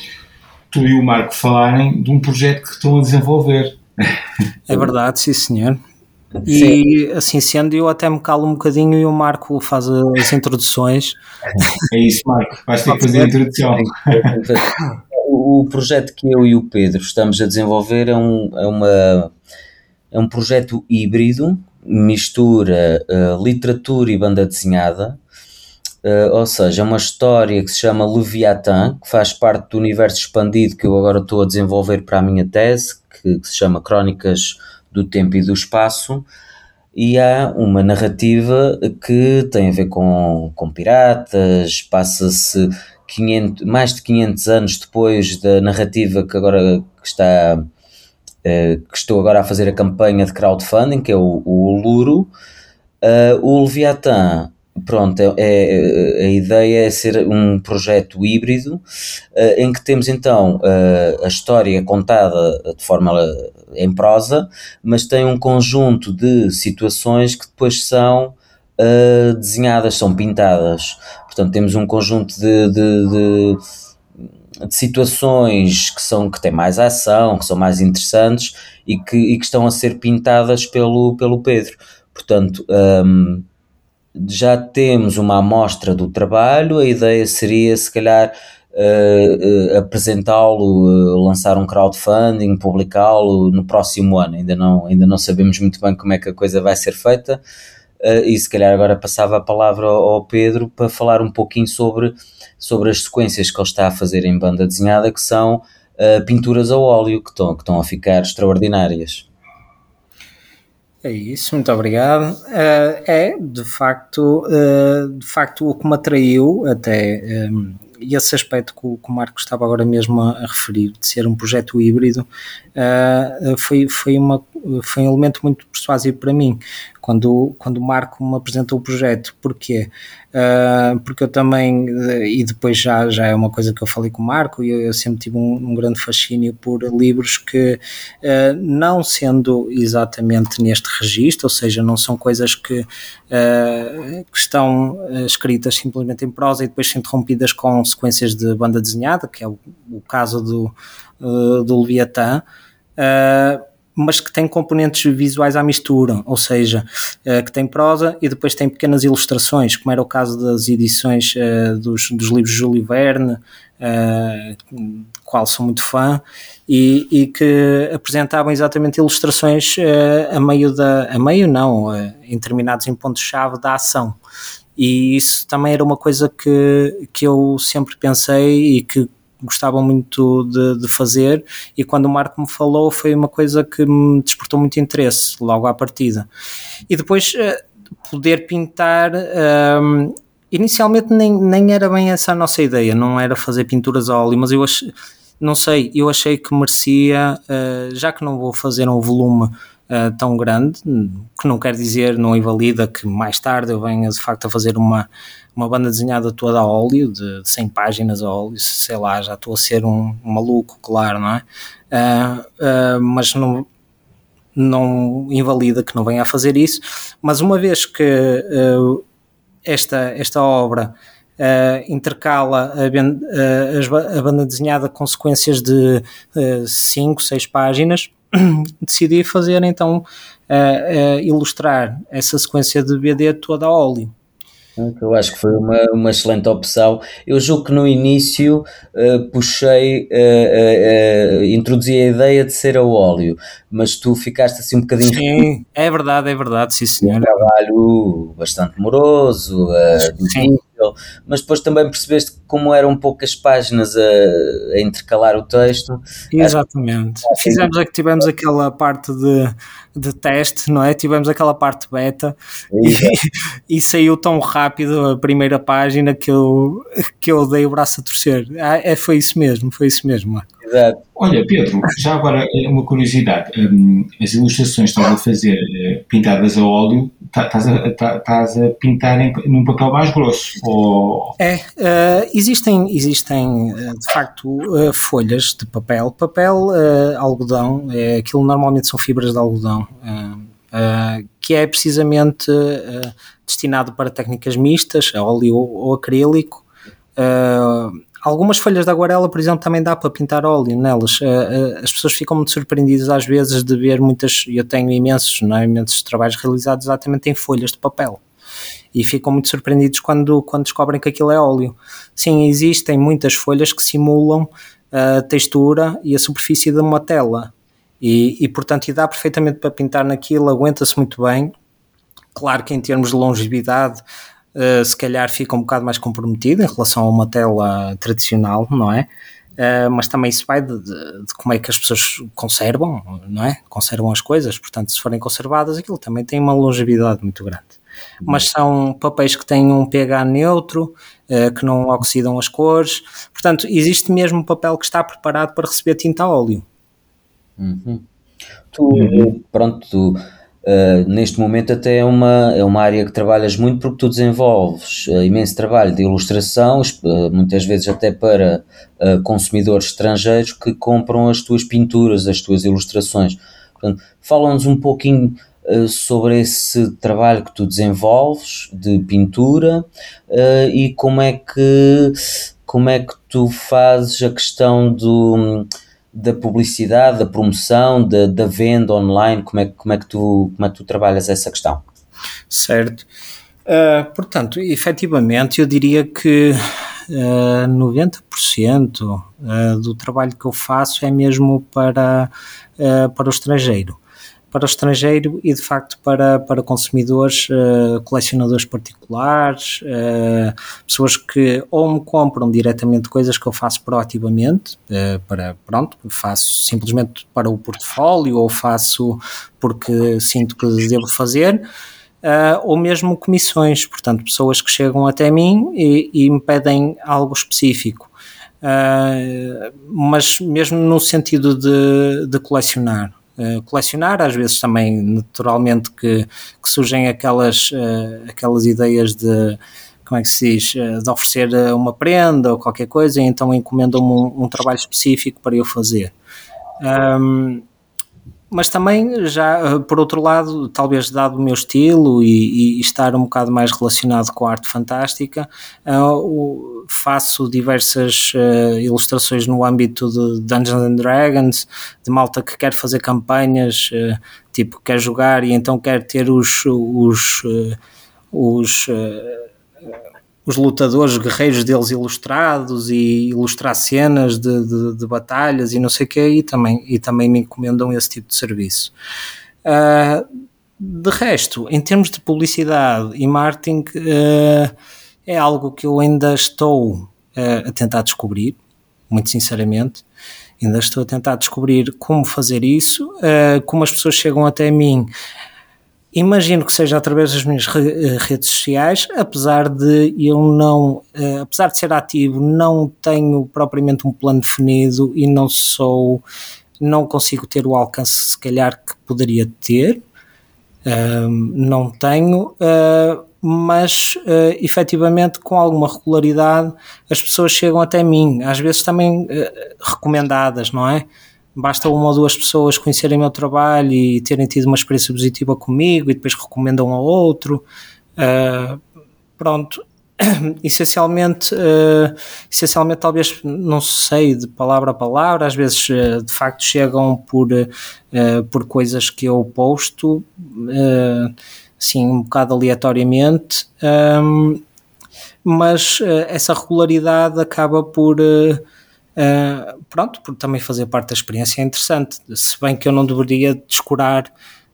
tu e o Marco falarem de um projeto que estão a desenvolver. É verdade, sim senhor. E assim sendo, eu até me calo um bocadinho e o Marco faz as introduções. É isso, Marco, vais ter que fazer a introdução. O projeto que eu e o Pedro estamos a desenvolver é um, é uma, é um projeto híbrido, mistura uh, literatura e banda desenhada, uh, ou seja, é uma história que se chama Leviathan, que faz parte do universo expandido que eu agora estou a desenvolver para a minha tese, que, que se chama Crónicas do tempo e do espaço, e há uma narrativa que tem a ver com, com piratas, passa-se mais de 500 anos depois da narrativa que agora que está uh, que estou agora a fazer a campanha de crowdfunding, que é o, o Luro. Uh, o Leviathan Pronto, é, é, a ideia é ser um projeto híbrido uh, em que temos então uh, a história contada de forma em prosa, mas tem um conjunto de situações que depois são uh, desenhadas, são pintadas. Portanto, temos um conjunto de, de, de, de, situações que, são, que têm mais ação, que são mais interessantes e que, e que estão a ser pintadas pelo, pelo Pedro. Portanto, um, já temos uma amostra do trabalho, a ideia seria se calhar uh, apresentá-lo, uh, lançar um crowdfunding, publicá-lo no próximo ano. Ainda não, ainda não sabemos muito bem como é que a coisa vai ser feita. e se calhar agora passava a palavra ao, ao Pedro para falar um pouquinho sobre, sobre as sequências que ele está a fazer em banda desenhada, que são pinturas ao óleo, que estão, que estão a ficar extraordinárias. É isso, muito obrigado. Uh, é, de facto, uh, de facto, o que me atraiu até um, esse aspecto que o, que o Marco estava agora mesmo a, a, referir, de ser um projeto híbrido, uh, foi, foi, uma, foi um elemento muito persuasivo para mim, quando, quando o Marco me apresentou o projeto. Porquê? Uh, porque eu também, e depois já, já é uma coisa que eu falei com o Marco, e eu, eu sempre tive um, um, grande fascínio por livros que, uh, não sendo exatamente neste registro, ou seja, não são coisas que, uh, que estão escritas simplesmente em prosa e depois são interrompidas com sequências de banda desenhada, que é o, o caso do, do Leviatã mas que tem componentes visuais à mistura, ou seja, uh, que tem prosa e depois tem pequenas ilustrações, como era o caso das edições uh, dos, dos livros de Júlio Verne, uh, qual sou muito fã, e, e que apresentavam exatamente ilustrações a meio da, a meio não, em determinados em pontos-chave da ação. E isso também era uma coisa que, que eu sempre pensei e que gostava muito de, de, fazer e quando o Marco me falou foi uma coisa que me despertou muito interesse logo à partida. E depois uh, poder pintar, um, inicialmente nem, nem era bem essa a nossa ideia, não era fazer pinturas a óleo, mas eu achei, não sei, eu achei que merecia, uh, já que não vou fazer um volume uh, tão grande, que não quer dizer, não invalida que mais tarde eu venha de facto a fazer uma, uma banda desenhada toda a óleo, de, de 100 páginas a óleo, sei lá, já estou a ser um, um maluco, claro, não é? Uh, uh, mas não, não invalida que não venha a fazer isso, mas uma vez que uh, esta, esta obra uh, intercala a, a, banda desenhada com sequências de 5, uh, 6 páginas, decidi fazer então ilustrar essa sequência de BD toda a óleo. Eu acho que foi uma, uma excelente opção. Eu julgo que no início uh, puxei, uh, uh, introduzi a ideia de ser a óleo, mas tu ficaste assim um bocadinho. Sim, é verdade, é verdade, sim senhor. Um trabalho bastante moroso, difícil, mas depois também percebeste como eram poucas páginas a, a intercalar o texto. Exatamente. Fizemos, que tivemos aquela parte de, de teste, não é? Tivemos aquela parte beta e, e, saiu tão rápido a primeira página que eu, que eu dei o braço a torcer. Ah, é, foi isso mesmo, foi isso mesmo, Marco. Exato. Olha, Pedro, já agora é uma curiosidade. Um, as ilustrações que estás a fazer uh, pintadas a óleo, tá, estás a, tá, estás a pintar em, num papel mais grosso? Ou... É, uh, existem, existem uh, de facto folhas de papel. Papel, algodão, é, aquilo normalmente são fibras de algodão. Que é precisamente destinado para técnicas mistas, a óleo ou, acrílico, Algumas folhas da aguarela, por exemplo, também dá para pintar óleo nelas. As pessoas ficam muito surpreendidas às vezes de ver muitas, eu tenho imensos, não é? imensos trabalhos realizados exatamente em folhas de papel e ficam muito surpreendidos quando, quando descobrem que aquilo é óleo. Sim, existem muitas folhas que simulam a textura e a superfície de uma tela e, e portanto, e dá perfeitamente para pintar naquilo, aguenta-se muito bem. Claro que em termos de longevidade uh, se calhar fica um bocado mais comprometido em relação a uma tela tradicional, não é? Uh, mas também isso vai de, de, de, como é que as pessoas conservam, não é? Conservam as coisas, portanto, se forem conservadas, aquilo também tem uma longevidade muito grande. Mas são papéis que têm um pH neutro, uh, que não oxidam as cores, portanto, existe mesmo um papel que está preparado para receber tinta a óleo. Uhum. Tu, uhum. pronto, tu Uh, neste momento até é uma, é uma área que trabalhas muito porque tu desenvolves uh, imenso trabalho de ilustração, uh, muitas vezes até para consumidores estrangeiros que compram as tuas pinturas, as tuas ilustrações. Portanto, fala-nos um pouquinho sobre esse trabalho que tu desenvolves de pintura e como é que como é que tu fazes a questão do da publicidade, da promoção, da, da venda online, como é, como, é que tu, como é que tu trabalhas essa questão? Certo. Uh, portanto, efetivamente, eu diria que uh, 90% uh, do trabalho que eu faço é mesmo para, uh, para o estrangeiro para o estrangeiro e de facto para, para consumidores, uh, colecionadores particulares, uh, pessoas que ou me compram diretamente coisas que eu faço proativamente, uh, para, pronto, faço simplesmente para o portfólio ou faço porque sinto que devo fazer. ou mesmo comissões, portanto, pessoas que chegam até mim e, e me pedem algo específico. Uh, mas mesmo no sentido de, de colecionar. Uh, colecionar, às vezes também naturalmente que, que surgem aquelas, uh, aquelas ideias de como é que se diz, uh, de oferecer uma prenda ou qualquer coisa, e então encomendam-me um, um, trabalho específico para eu fazer. Um, mas também já, por outro lado, talvez dado o meu estilo e, e estar um bocado mais relacionado com a arte fantástica, uh, faço diversas uh, ilustrações no âmbito de Dungeons and Dragons, de malta que quer fazer campanhas, uh, tipo, quer jogar e então quer ter os, os, os os lutadores guerreiros deles ilustrados e ilustrar cenas de, de, de batalhas e não sei o que e também, e também me encomendam esse tipo de serviço. Uh, de resto, em termos de publicidade e marketing, uh, é algo que eu ainda estou uh, a tentar descobrir, muito sinceramente. Ainda estou a tentar descobrir como fazer isso, como as pessoas chegam até mim Imagino que seja através das minhas eh, redes sociais, apesar de eu não, uh, apesar de ser ativo, não tenho propriamente um plano definido e não sou, não consigo ter o alcance se calhar que poderia ter, uh, não tenho, uh, mas uh, efetivamente com alguma regularidade as pessoas chegam até mim, às vezes também recomendadas, não é? Basta uma ou duas pessoas conhecerem o meu trabalho e terem tido uma experiência positiva comigo e depois recomendam a outro. Uh, pronto, essencialmente, uh, essencialmente talvez não sei de palavra a palavra, às vezes uh, de facto chegam por, por coisas que eu posto assim um bocado aleatoriamente, um, mas essa regularidade acaba por Uh, pronto, por também fazer parte da experiência é interessante, se bem que eu não deveria descurar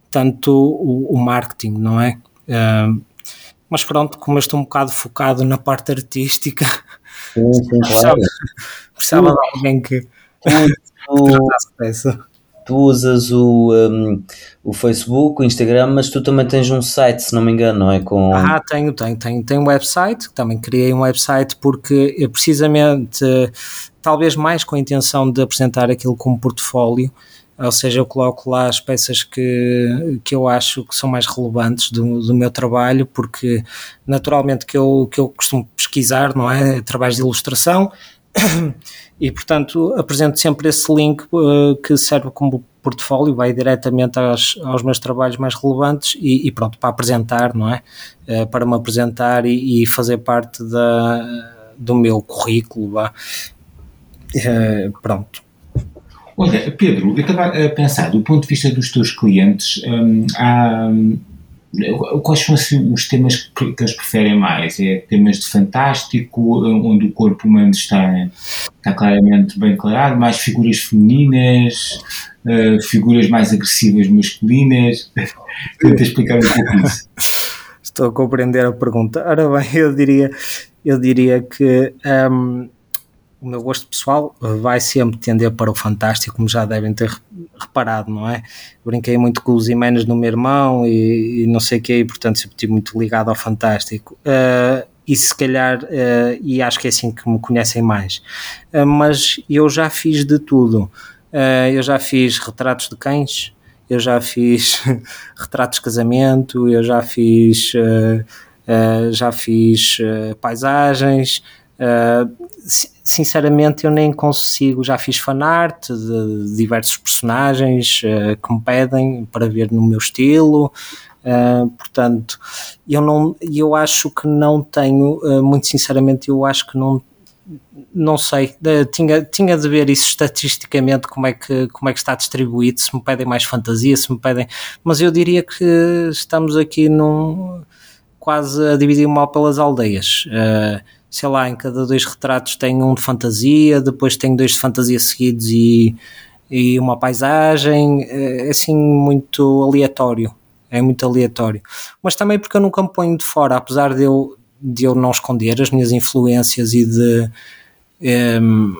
tanto o, o marketing, não é? Uh, mas pronto, como eu estou um bocado focado na parte artística, sim, sim, claro. precisava, de alguém que, tu, tratasse Tu usas o, um, o Facebook, o Instagram, mas tu também tens um site, se não me engano, não é? Com... Ah, tenho, tenho, tenho, tenho um website, também criei um website porque precisamente talvez mais com a intenção de apresentar aquilo como portfólio, ou seja, eu coloco lá as peças que, que eu acho que são mais relevantes do, do meu trabalho, porque naturalmente que eu, que eu costumo pesquisar, não é? Trabalhos de ilustração, e portanto apresento sempre esse link uh, que serve como portfólio, vai diretamente aos, meus trabalhos mais relevantes e, e, pronto, para apresentar, não é? Uh, para me apresentar e, e, fazer parte da, do meu currículo. Uh, pronto. Olha, Pedro, eu estava a pensar, do ponto de vista dos teus clientes, um, há, quais são assim, os temas que, que, eles preferem mais? É temas de fantástico, onde o corpo humano está, está claramente bem declarado, mais figuras femininas, uh, figuras mais agressivas masculinas? Tenta explicar um pouco isso. Estou a compreender a pergunta. Ora bem, eu diria, eu diria que. Um, o meu gosto pessoal vai sempre tender para o fantástico, como já devem ter reparado, não é? Brinquei muito com os imenes no meu irmão e, e não sei o que, e portanto sempre estive muito ligado ao fantástico. Uh, e se calhar, uh, e acho que é assim que me conhecem mais. Uh, mas eu já fiz de tudo. eu já fiz retratos de cães, eu já fiz retratos de casamento, eu já fiz, já fiz paisagens. Uh, sinceramente eu nem consigo, já fiz fanart de diversos personagens uh, que me pedem para ver no meu estilo, uh, portanto eu não, eu acho que não tenho, uh, muito sinceramente eu acho que não não sei, tinha, tinha de ver isso estatisticamente como é, que, como é que está distribuído, se me pedem mais fantasia, se me pedem, mas eu diria que estamos aqui num quase a dividir o mal pelas aldeias. Uh, sei lá, em cada dois retratos tem um de fantasia, depois tem dois de fantasia seguidos e, e uma paisagem, é assim muito aleatório, é muito aleatório. Mas também porque eu nunca me ponho de fora, apesar de eu, de eu não esconder as minhas influências e de... Um, ehm,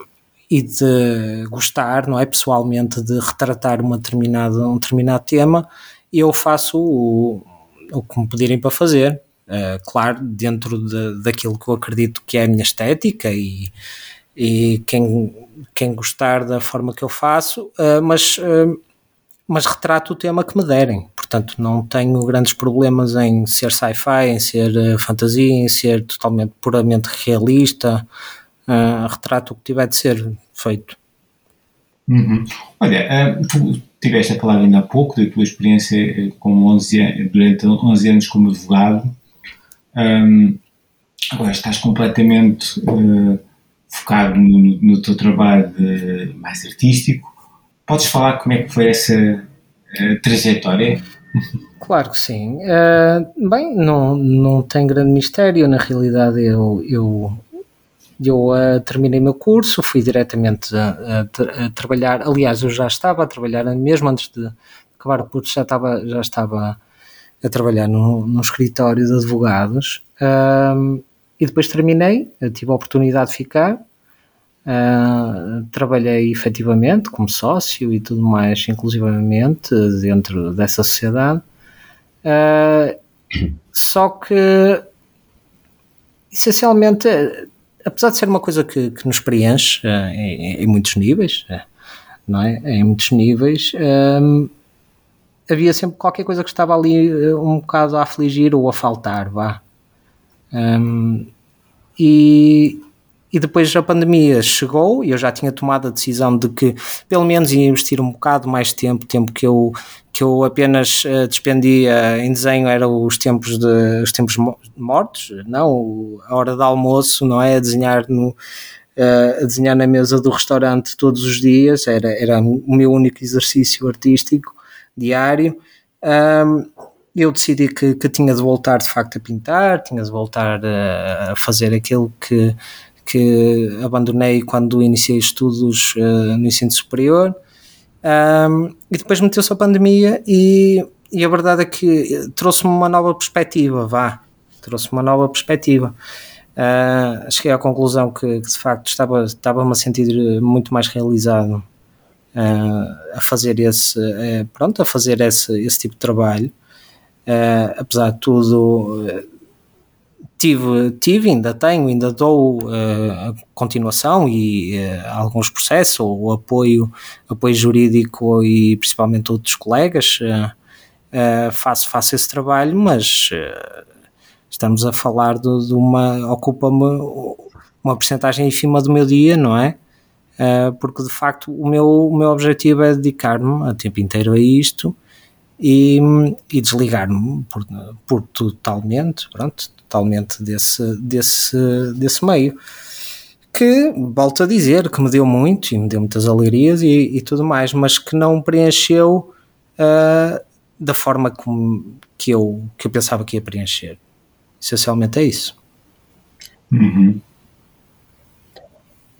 e de gostar, não é, pessoalmente, de retratar uma determinada, um determinado tema, eu faço o, o que me pedirem para fazer, Uh, claro, dentro de, daquilo que eu acredito que é a minha estética e, e quem, quem gostar da forma que eu faço, uh, mas, uh, mas retrato o tema que me derem. Portanto, não tenho grandes problemas em ser sci-fi, em ser fantasia, em ser totalmente puramente realista. retrato o que tiver de ser feito. Uhum. Olha, tu tiveste a falar ainda há pouco da tua experiência com 11, durante 11 anos como advogado. Um, agora estás completamente uh, focado no, no, teu trabalho de, mais artístico. Podes falar como é que foi essa uh, trajetória? Claro que sim. Uh, bem, não, não tem grande mistério. Na realidade, eu, eu eu uh, terminei meu curso, fui diretamente a, a, a, trabalhar. Aliás, eu já estava a trabalhar, mesmo antes de acabar o curso, já estava, já estava a trabalhar no, no escritório de advogados. Uh, e depois terminei, tive a oportunidade de ficar. Uh, trabalhei efetivamente como sócio e tudo mais, inclusivamente dentro dessa sociedade. Uh, só que essencialmente apesar de ser uma coisa que, que nos preenche uh, em, em, muitos níveis, não é? Em muitos níveis, um, havia sempre qualquer coisa que estava ali uh, um bocado a afligir ou a faltar, vá. Um, e, e depois a pandemia chegou e eu já tinha tomado a decisão de que pelo menos ia investir um bocado mais tempo, tempo que eu, que eu apenas uh, despendia em desenho eram os tempos de os tempos mortos, não a hora de almoço, não é a desenhar no uh, a desenhar na mesa do restaurante todos os dias, era, era o meu único exercício artístico diário. Um, eu decidi que, que tinha de voltar de facto a pintar, tinha de voltar a, a fazer aquilo que, que abandonei quando iniciei estudos uh, no ensino superior. Um, e depois meteu-se a pandemia e, e, a verdade é que trouxe-me uma nova perspectiva, vá, trouxe-me uma nova perspectiva. Uh, cheguei à conclusão que, que, de facto estava, estava-me a sentir muito mais realizado uh, a fazer esse, uh, pronto, a fazer esse, esse tipo de trabalho. apesar de tudo, tive, tive, ainda tenho, ainda dou a continuação e alguns processos, ou apoio, apoio jurídico e principalmente outros colegas, faço, faço esse trabalho, mas estamos a falar de, de uma, ocupa-me uma porcentagem ínfima do meu dia, não é? Porque de facto o meu, o meu objetivo é dedicar-me a tempo inteiro a isto e, e desligar-me por, por totalmente, pronto, totalmente desse, desse, desse meio. Que, volto a dizer, que me deu muito e me deu muitas alegrias e, e tudo mais, mas que não preencheu uh, da forma como, que, eu, que eu pensava que ia preencher. Essencialmente é isso. Uhum.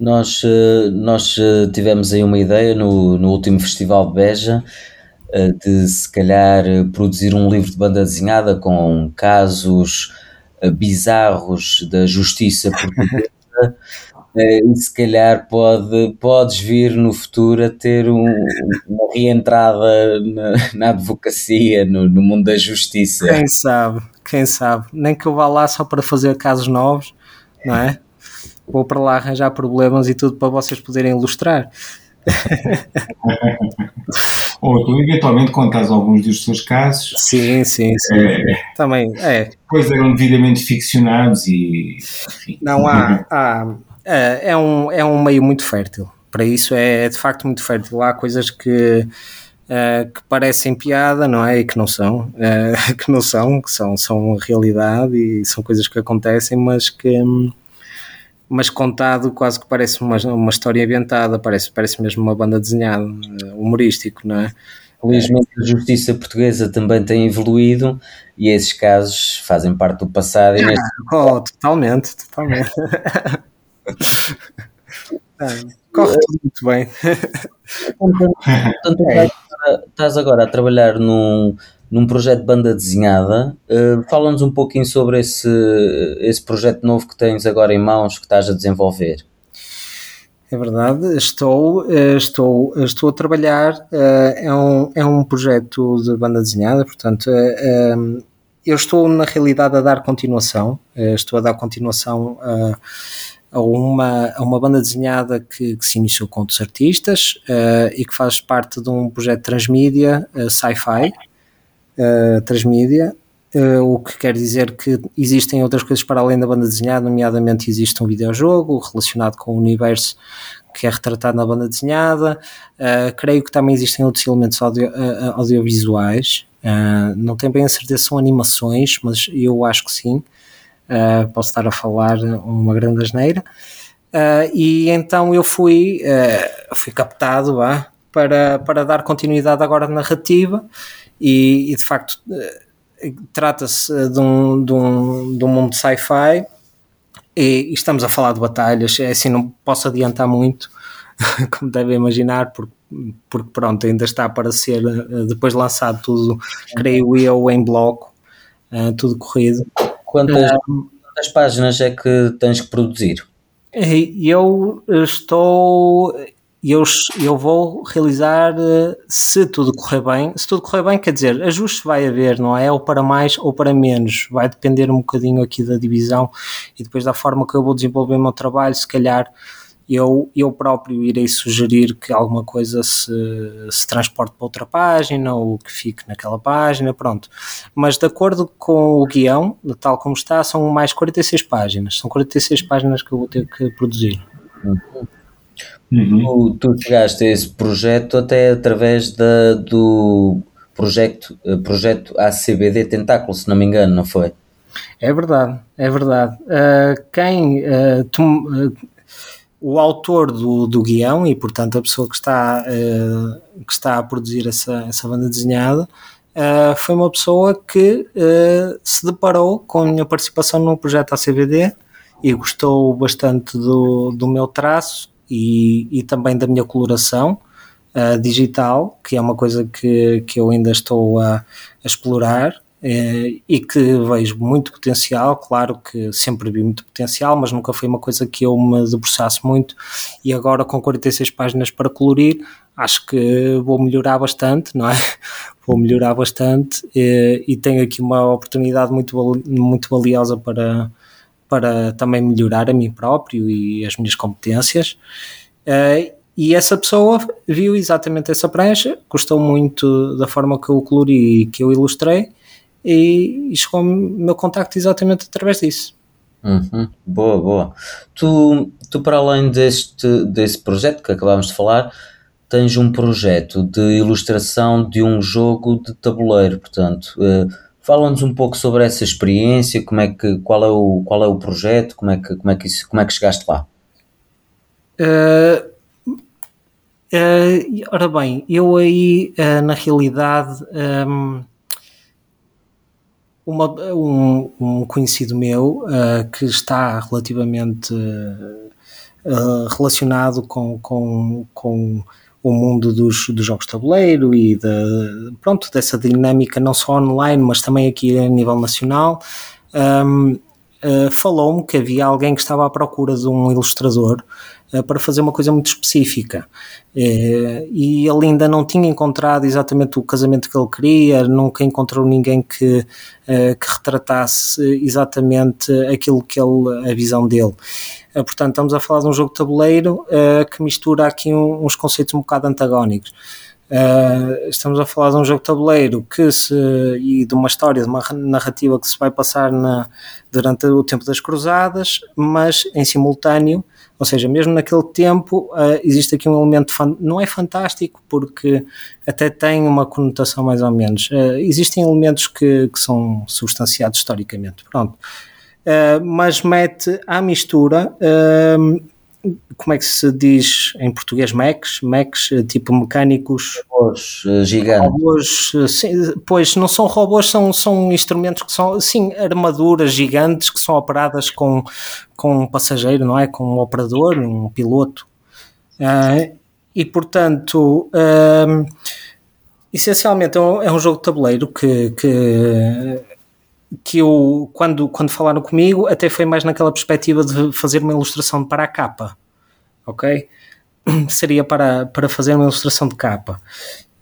Nós, ah, nós ah, tivemos aí uma ideia no, no último Festival de Beja de se calhar produzir um livro de banda desenhada com casos bizarros da justiça portuguesa eh, e se calhar pode, podes vir no futuro a ter um, uma reentrada na, na advocacia, no, no, mundo da justiça. Quem sabe, quem sabe. Nem que eu vá lá só para fazer casos novos, não é? Vou para lá arranjar problemas e tudo para vocês poderem ilustrar. Ou tu eventualmente contas alguns dos teus casos. Sim, sim, sim. É, Também, é. Depois eram devidamente ficcionados e. Enfim. Não, há, há. É, é, um, é um meio muito fértil. Para isso é, é de facto muito fértil. Há coisas que. Uh, que parecem piada, não é? E que não são, uh, que não são, que são, são realidade e são coisas que acontecem, mas que, hum, mas contado quase que parece uma, uma história inventada, parece, parece mesmo uma banda desenhada, eh, humorístico, não é? Felizmente a justiça portuguesa também tem evoluído e esses casos fazem parte do passado. E neste... oh, totalmente, totalmente. Corre tudo muito bem. Portanto, é. estás agora a trabalhar num, num projeto de banda desenhada. Uh, Fala-nos um pouquinho sobre esse, esse projeto novo que tens agora em mãos, que estás a desenvolver. É verdade, estou, eh, estou, estou a trabalhar, uh, é um, é um projeto de banda desenhada, portanto, eu estou na realidade a dar continuação, estou a dar continuação a, a, uma, a uma banda desenhada que, que se iniciou com outros artistas e que faz parte de um projeto transmídia, sci-fi, uh, transmídia, Uh, o que quer dizer que existem outras coisas para além da banda desenhada, nomeadamente existe um videojogo relacionado com o universo que é retratado na banda desenhada. Uh, creio que também existem outros elementos audio, audiovisuais. não tenho bem a certeza se são animações, mas eu acho que sim. posso estar a falar uma grande asneira. e então eu fui, fui captado para, para dar continuidade agora à narrativa e, e de facto trata-se de um, de, um, de um mundo sci-fi e, e, estamos a falar de batalhas, é assim, não posso adiantar muito, como devem imaginar, porque, porque pronto, ainda está para ser eh, depois lançado tudo, creio eu, em bloco, tudo corrido. Quantas, quantas páginas é que tens que produzir? Eu estou eu, eu vou realizar eh, se tudo correr bem. Se tudo correr bem, quer dizer, ajuste vai haver, não é? Ou para mais ou para menos. Vai depender um bocadinho aqui da divisão e depois da forma que eu vou desenvolver o meu trabalho. Se calhar eu, eu próprio irei sugerir que alguma coisa se, se transporte para outra página ou que fique naquela página, pronto. Mas de acordo com o guião, tal como está, são mais 46 páginas. São 46 páginas que eu vou ter que produzir. Uhum. Uhum. Tu, tu chegaste a esse projeto até através da, do projeto, eh, projeto ACBD Tentáculo, se não me engano, não foi? É verdade, é verdade. Uh, quem uh, tu, uh, o autor do, do guião e, portanto, a pessoa que está, que está a produzir essa, essa banda desenhada foi uma pessoa que se deparou com a minha participação no projeto ACBD e gostou bastante do, do meu traço e, e também da minha coloração uh, digital, que é uma coisa que, que eu ainda estou a, a explorar uh, e que vejo muito potencial. Claro que sempre vi muito potencial, mas nunca foi uma coisa que eu me debruçasse muito. E agora, com 46 páginas para colorir, acho que vou melhorar bastante, não é? Vou melhorar bastante e, e tenho aqui uma oportunidade muito, muito valiosa para, para também melhorar a mim próprio e as minhas competências. Uh, e essa pessoa viu exatamente essa prancha, gostou muito da forma que eu colori e que eu ilustrei, e, e chegou o meu contacto exatamente através disso. Uhum. Boa, boa. Tu, tu, para além deste, desse projeto que acabámos de falar, tens um projeto de ilustração de um jogo de tabuleiro, portanto, uh, Fala-nos um pouco sobre essa experiência, como é que, qual, é o, qual é o projeto, como é que, como é que, isso, como é que chegaste lá? Uh, uh, ora bem, eu aí, uh, na realidade, um, uma, um, um, conhecido meu que está relativamente relacionado com, com, com o mundo dos, dos jogos de tabuleiro e de, pronto, dessa dinâmica não só online, mas também aqui a nível nacional, um, uh, eh, falou-me que havia alguém que estava à procura de um ilustrador uh, para fazer uma coisa muito específica. Uh, e ele ainda não tinha encontrado exatamente o casamento que ele queria, nunca encontrou ninguém que, que retratasse exatamente aquilo que ele, a visão dele. Uh, portanto, estamos a falar de um jogo de tabuleiro uh, que mistura aqui um, uns conceitos um bocado antagónicos. Uh, estamos a falar de um jogo de tabuleiro que se, e de uma história, de uma narrativa que se vai passar na, durante o tempo das cruzadas, mas em simultâneo, ou seja, mesmo naquele tempo, uh, existe aqui um elemento, não é fantástico, porque até tem uma conotação mais ou menos. Uh, existem elementos que, que são substanciados historicamente. Pronto. Uh, mas mete à mistura, uh, como é que se diz em português, mechs, mechs, tipo mecânicos. Robôs uh, gigantes. Robôs, sim, pois não são robôs, são, são instrumentos que são, sim, armaduras gigantes que são operadas com, com um passageiro, não é? Com um operador, um piloto. e portanto. Essencialmente é um, é um jogo de tabuleiro que, que que eu, quando, quando falaram comigo, até foi mais naquela perspectiva de fazer uma ilustração para a capa, ok? Seria para, para fazer uma ilustração de capa.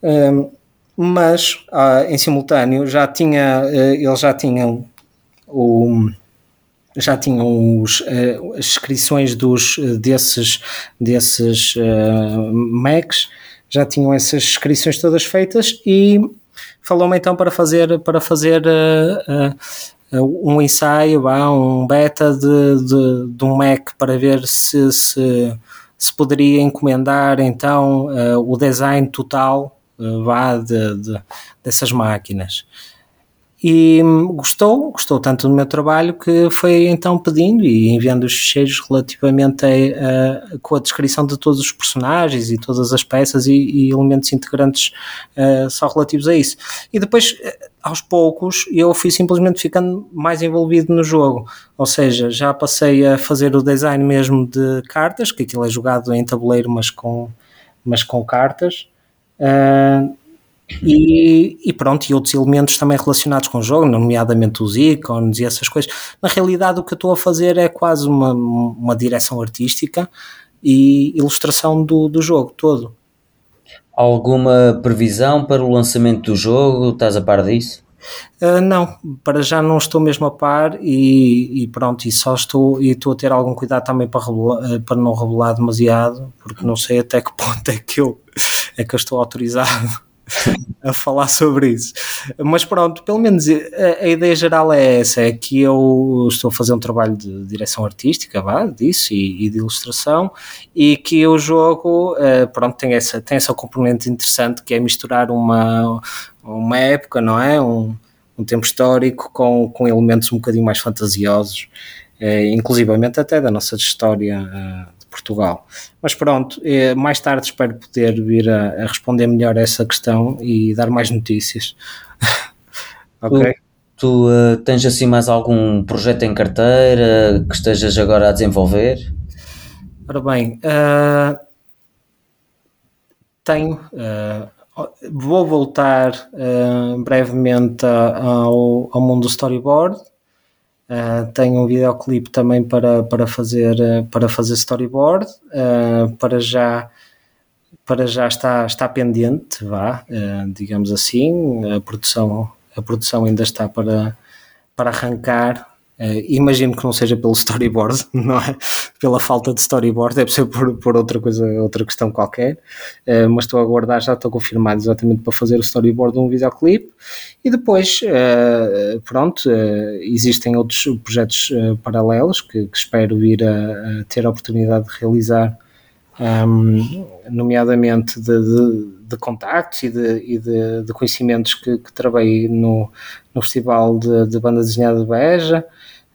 Um, mas, ah, em simultâneo, já tinha, uh, eles já tinham o já tinham os, uh, as inscrições dos, desses, desses uh, Macs, já tinham essas inscrições todas feitas e falou-me então para fazer, para fazer uh, uh, um ensaio, um beta de, de, de, um Mac para ver se, se, se poderia encomendar então o design total vá de, de, dessas máquinas e gostou, gostou tanto do meu trabalho que foi então pedindo e enviando os ficheiros relativamente a, a, com a descrição de todos os personagens e todas as peças e, e elementos integrantes uh, só relativos a isso. E depois, eh, aos poucos, eu fui simplesmente ficando mais envolvido no jogo, ou seja, já passei a fazer o design mesmo de cartas, que aquilo é jogado em tabuleiro, mas com, mas com cartas. Uh, e, e, pronto, e outros elementos também relacionados com o jogo, nomeadamente os ícones e essas coisas. Na realidade, o que eu estou a fazer é quase uma, uma direção artística e ilustração do, do jogo todo. Alguma previsão para o lançamento do jogo? Estás a par disso? Uh, não, para já não estou mesmo a par e, e, pronto, e só estou e estou a ter algum cuidado também para, regular, para não regular demasiado, porque não sei até que ponto é que eu é que eu estou autorizado a falar sobre isso. Mas pronto, pelo menos a, a, ideia geral é essa: é que eu estou a fazer um trabalho de direção artística, vá, disso, e, e de ilustração, e que o jogo, uh, pronto, tem essa, tem essa componente interessante que é misturar uma, uma época, não é? Um, um tempo histórico com, com elementos um bocadinho mais fantasiosos, uh, inclusivamente até da nossa história. Uh, Portugal. Mas pronto, eh, mais tarde espero poder vir a, a responder melhor a essa questão e dar mais notícias. ok? Tu, tu uh, tens assim mais algum projeto em carteira que estejas agora a desenvolver? Ora bem, uh, tenho. Uh, vou voltar brevemente ao, ao mundo do storyboard Uh, tenho um videoclipe também para, para, fazer, uh, para fazer storyboard. Uh, para já para já está, está pendente, vá, digamos assim. A produção, a produção ainda está para, para arrancar Uh, imagino que não seja pelo storyboard, não é? Pela falta de storyboard, deve ser por, por outra coisa, outra questão qualquer. Uh, mas estou a aguardar, já estou confirmado exatamente para fazer o storyboard de um videoclipe. E depois, uh, pronto, existem outros projetos paralelos que, que, espero vir a, a, ter a oportunidade de realizar, um, nomeadamente de, de, de, contactos e de, e de, conhecimentos que, que trabalhei no, no Festival de, Banda Desenhada de Beja.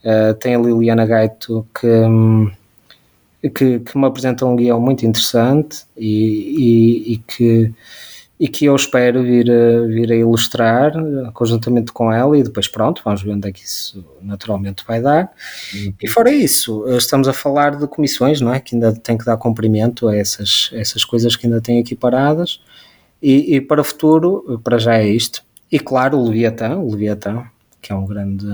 Uh, tem a Liliana Gaito que, que, que, me apresenta um guião muito interessante e, e, e, que, e que eu espero vir a, vir a ilustrar conjuntamente com ela e depois pronto, vamos ver onde é que isso naturalmente vai dar. Uhum. E fora isso, estamos a falar de comissões, não é? Que ainda tem que dar cumprimento a essas, essas coisas que ainda têm aqui paradas. E, e para o futuro, para já é isto. E claro, o Leviatã, o Leviatã, que é um grande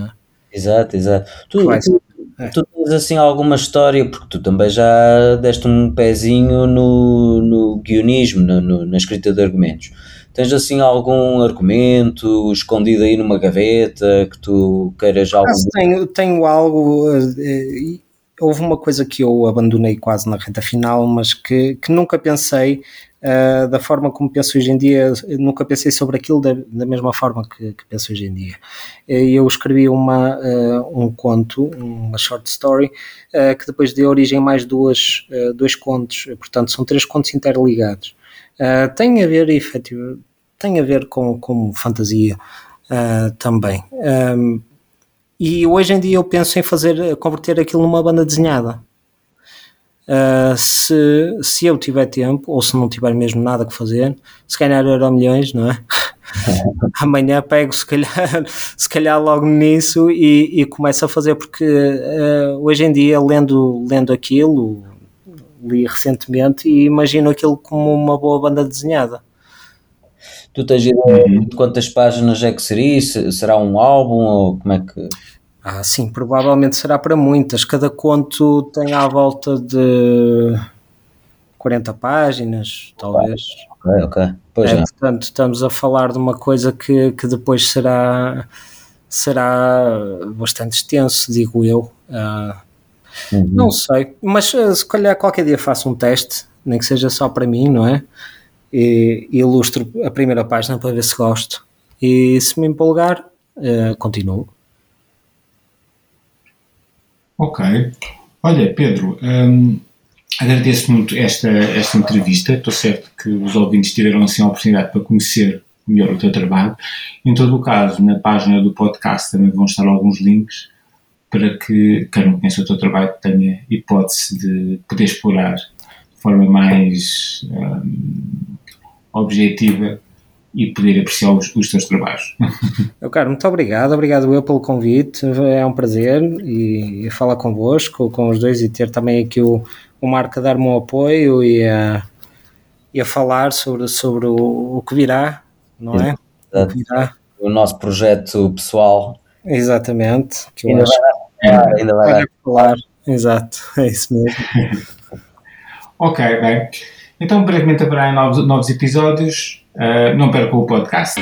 Exato, exato. Tu, tu, é. tu, tens assim alguma história, porque tu também já deste um pezinho no, no guionismo, no, no, na escrita de argumentos. Tens assim algum argumento escondido aí numa gaveta que tu queiras algo? Ah, tenho, tenho algo. Eh, houve uma coisa que eu abandonei quase na reta final, mas que, que nunca pensei uh, da forma como penso hoje em dia, nunca pensei sobre aquilo da, da mesma forma que, que, penso hoje em dia. Eu escrevi uma, uh, um conto, uma short story, uh, que depois deu origem a mais duas, dois contos, portanto são três contos interligados. tem a ver, efetivamente, tem a ver com, com fantasia também. Um, e hoje em dia eu penso em fazer, converter aquilo numa banda desenhada. Uh, se, se eu tiver tempo, ou se não tiver mesmo nada que fazer, se calhar euro milhões, não é? Amanhã pego se calhar, se calhar logo nisso e, e começo a fazer, porque uh, hoje em dia, lendo, lendo aquilo, li recentemente e imagino aquilo como uma boa banda desenhada. Tu tens ideia uhum. de quantas páginas é que seria? Será um álbum ou como é que. Ah, sim, provavelmente será para muitas. Cada conto tem à volta de 40 páginas, talvez. Ok, ok. Pois é, portanto, estamos a falar de uma coisa que, que depois será, será bastante extenso, digo eu. Uh, uhum. Não sei, mas uh, se calhar qualquer dia faço um teste, nem que seja só para mim, não é? E, e ilustro a primeira página para ver se gosto. E se me empolgar, uh, continuo. Ok. Olha, Pedro, hum, agradeço muito esta, esta entrevista. Estou certo que os ouvintes tiveram assim a oportunidade para conhecer melhor o teu trabalho. Em todo o caso, na página do podcast também vão estar alguns links para que quem não conhece o teu trabalho tenha hipótese de poder explorar de forma mais um, objetiva e poder apreciar os, os teus trabalhos. Eu, cara, muito obrigado, obrigado eu pelo convite, é um prazer e, e falar convosco, com os dois e ter também aqui o, o Marco a dar-me um apoio e a, e a falar sobre, sobre o, o que virá, não é? O, que virá. o nosso projeto pessoal. Exatamente. Que ainda, acho, vai, é, ainda vai, vai falar. Exato, é isso mesmo. ok, bem. Então, brevemente haverá novos, novos episódios. Uh, não percam o podcast.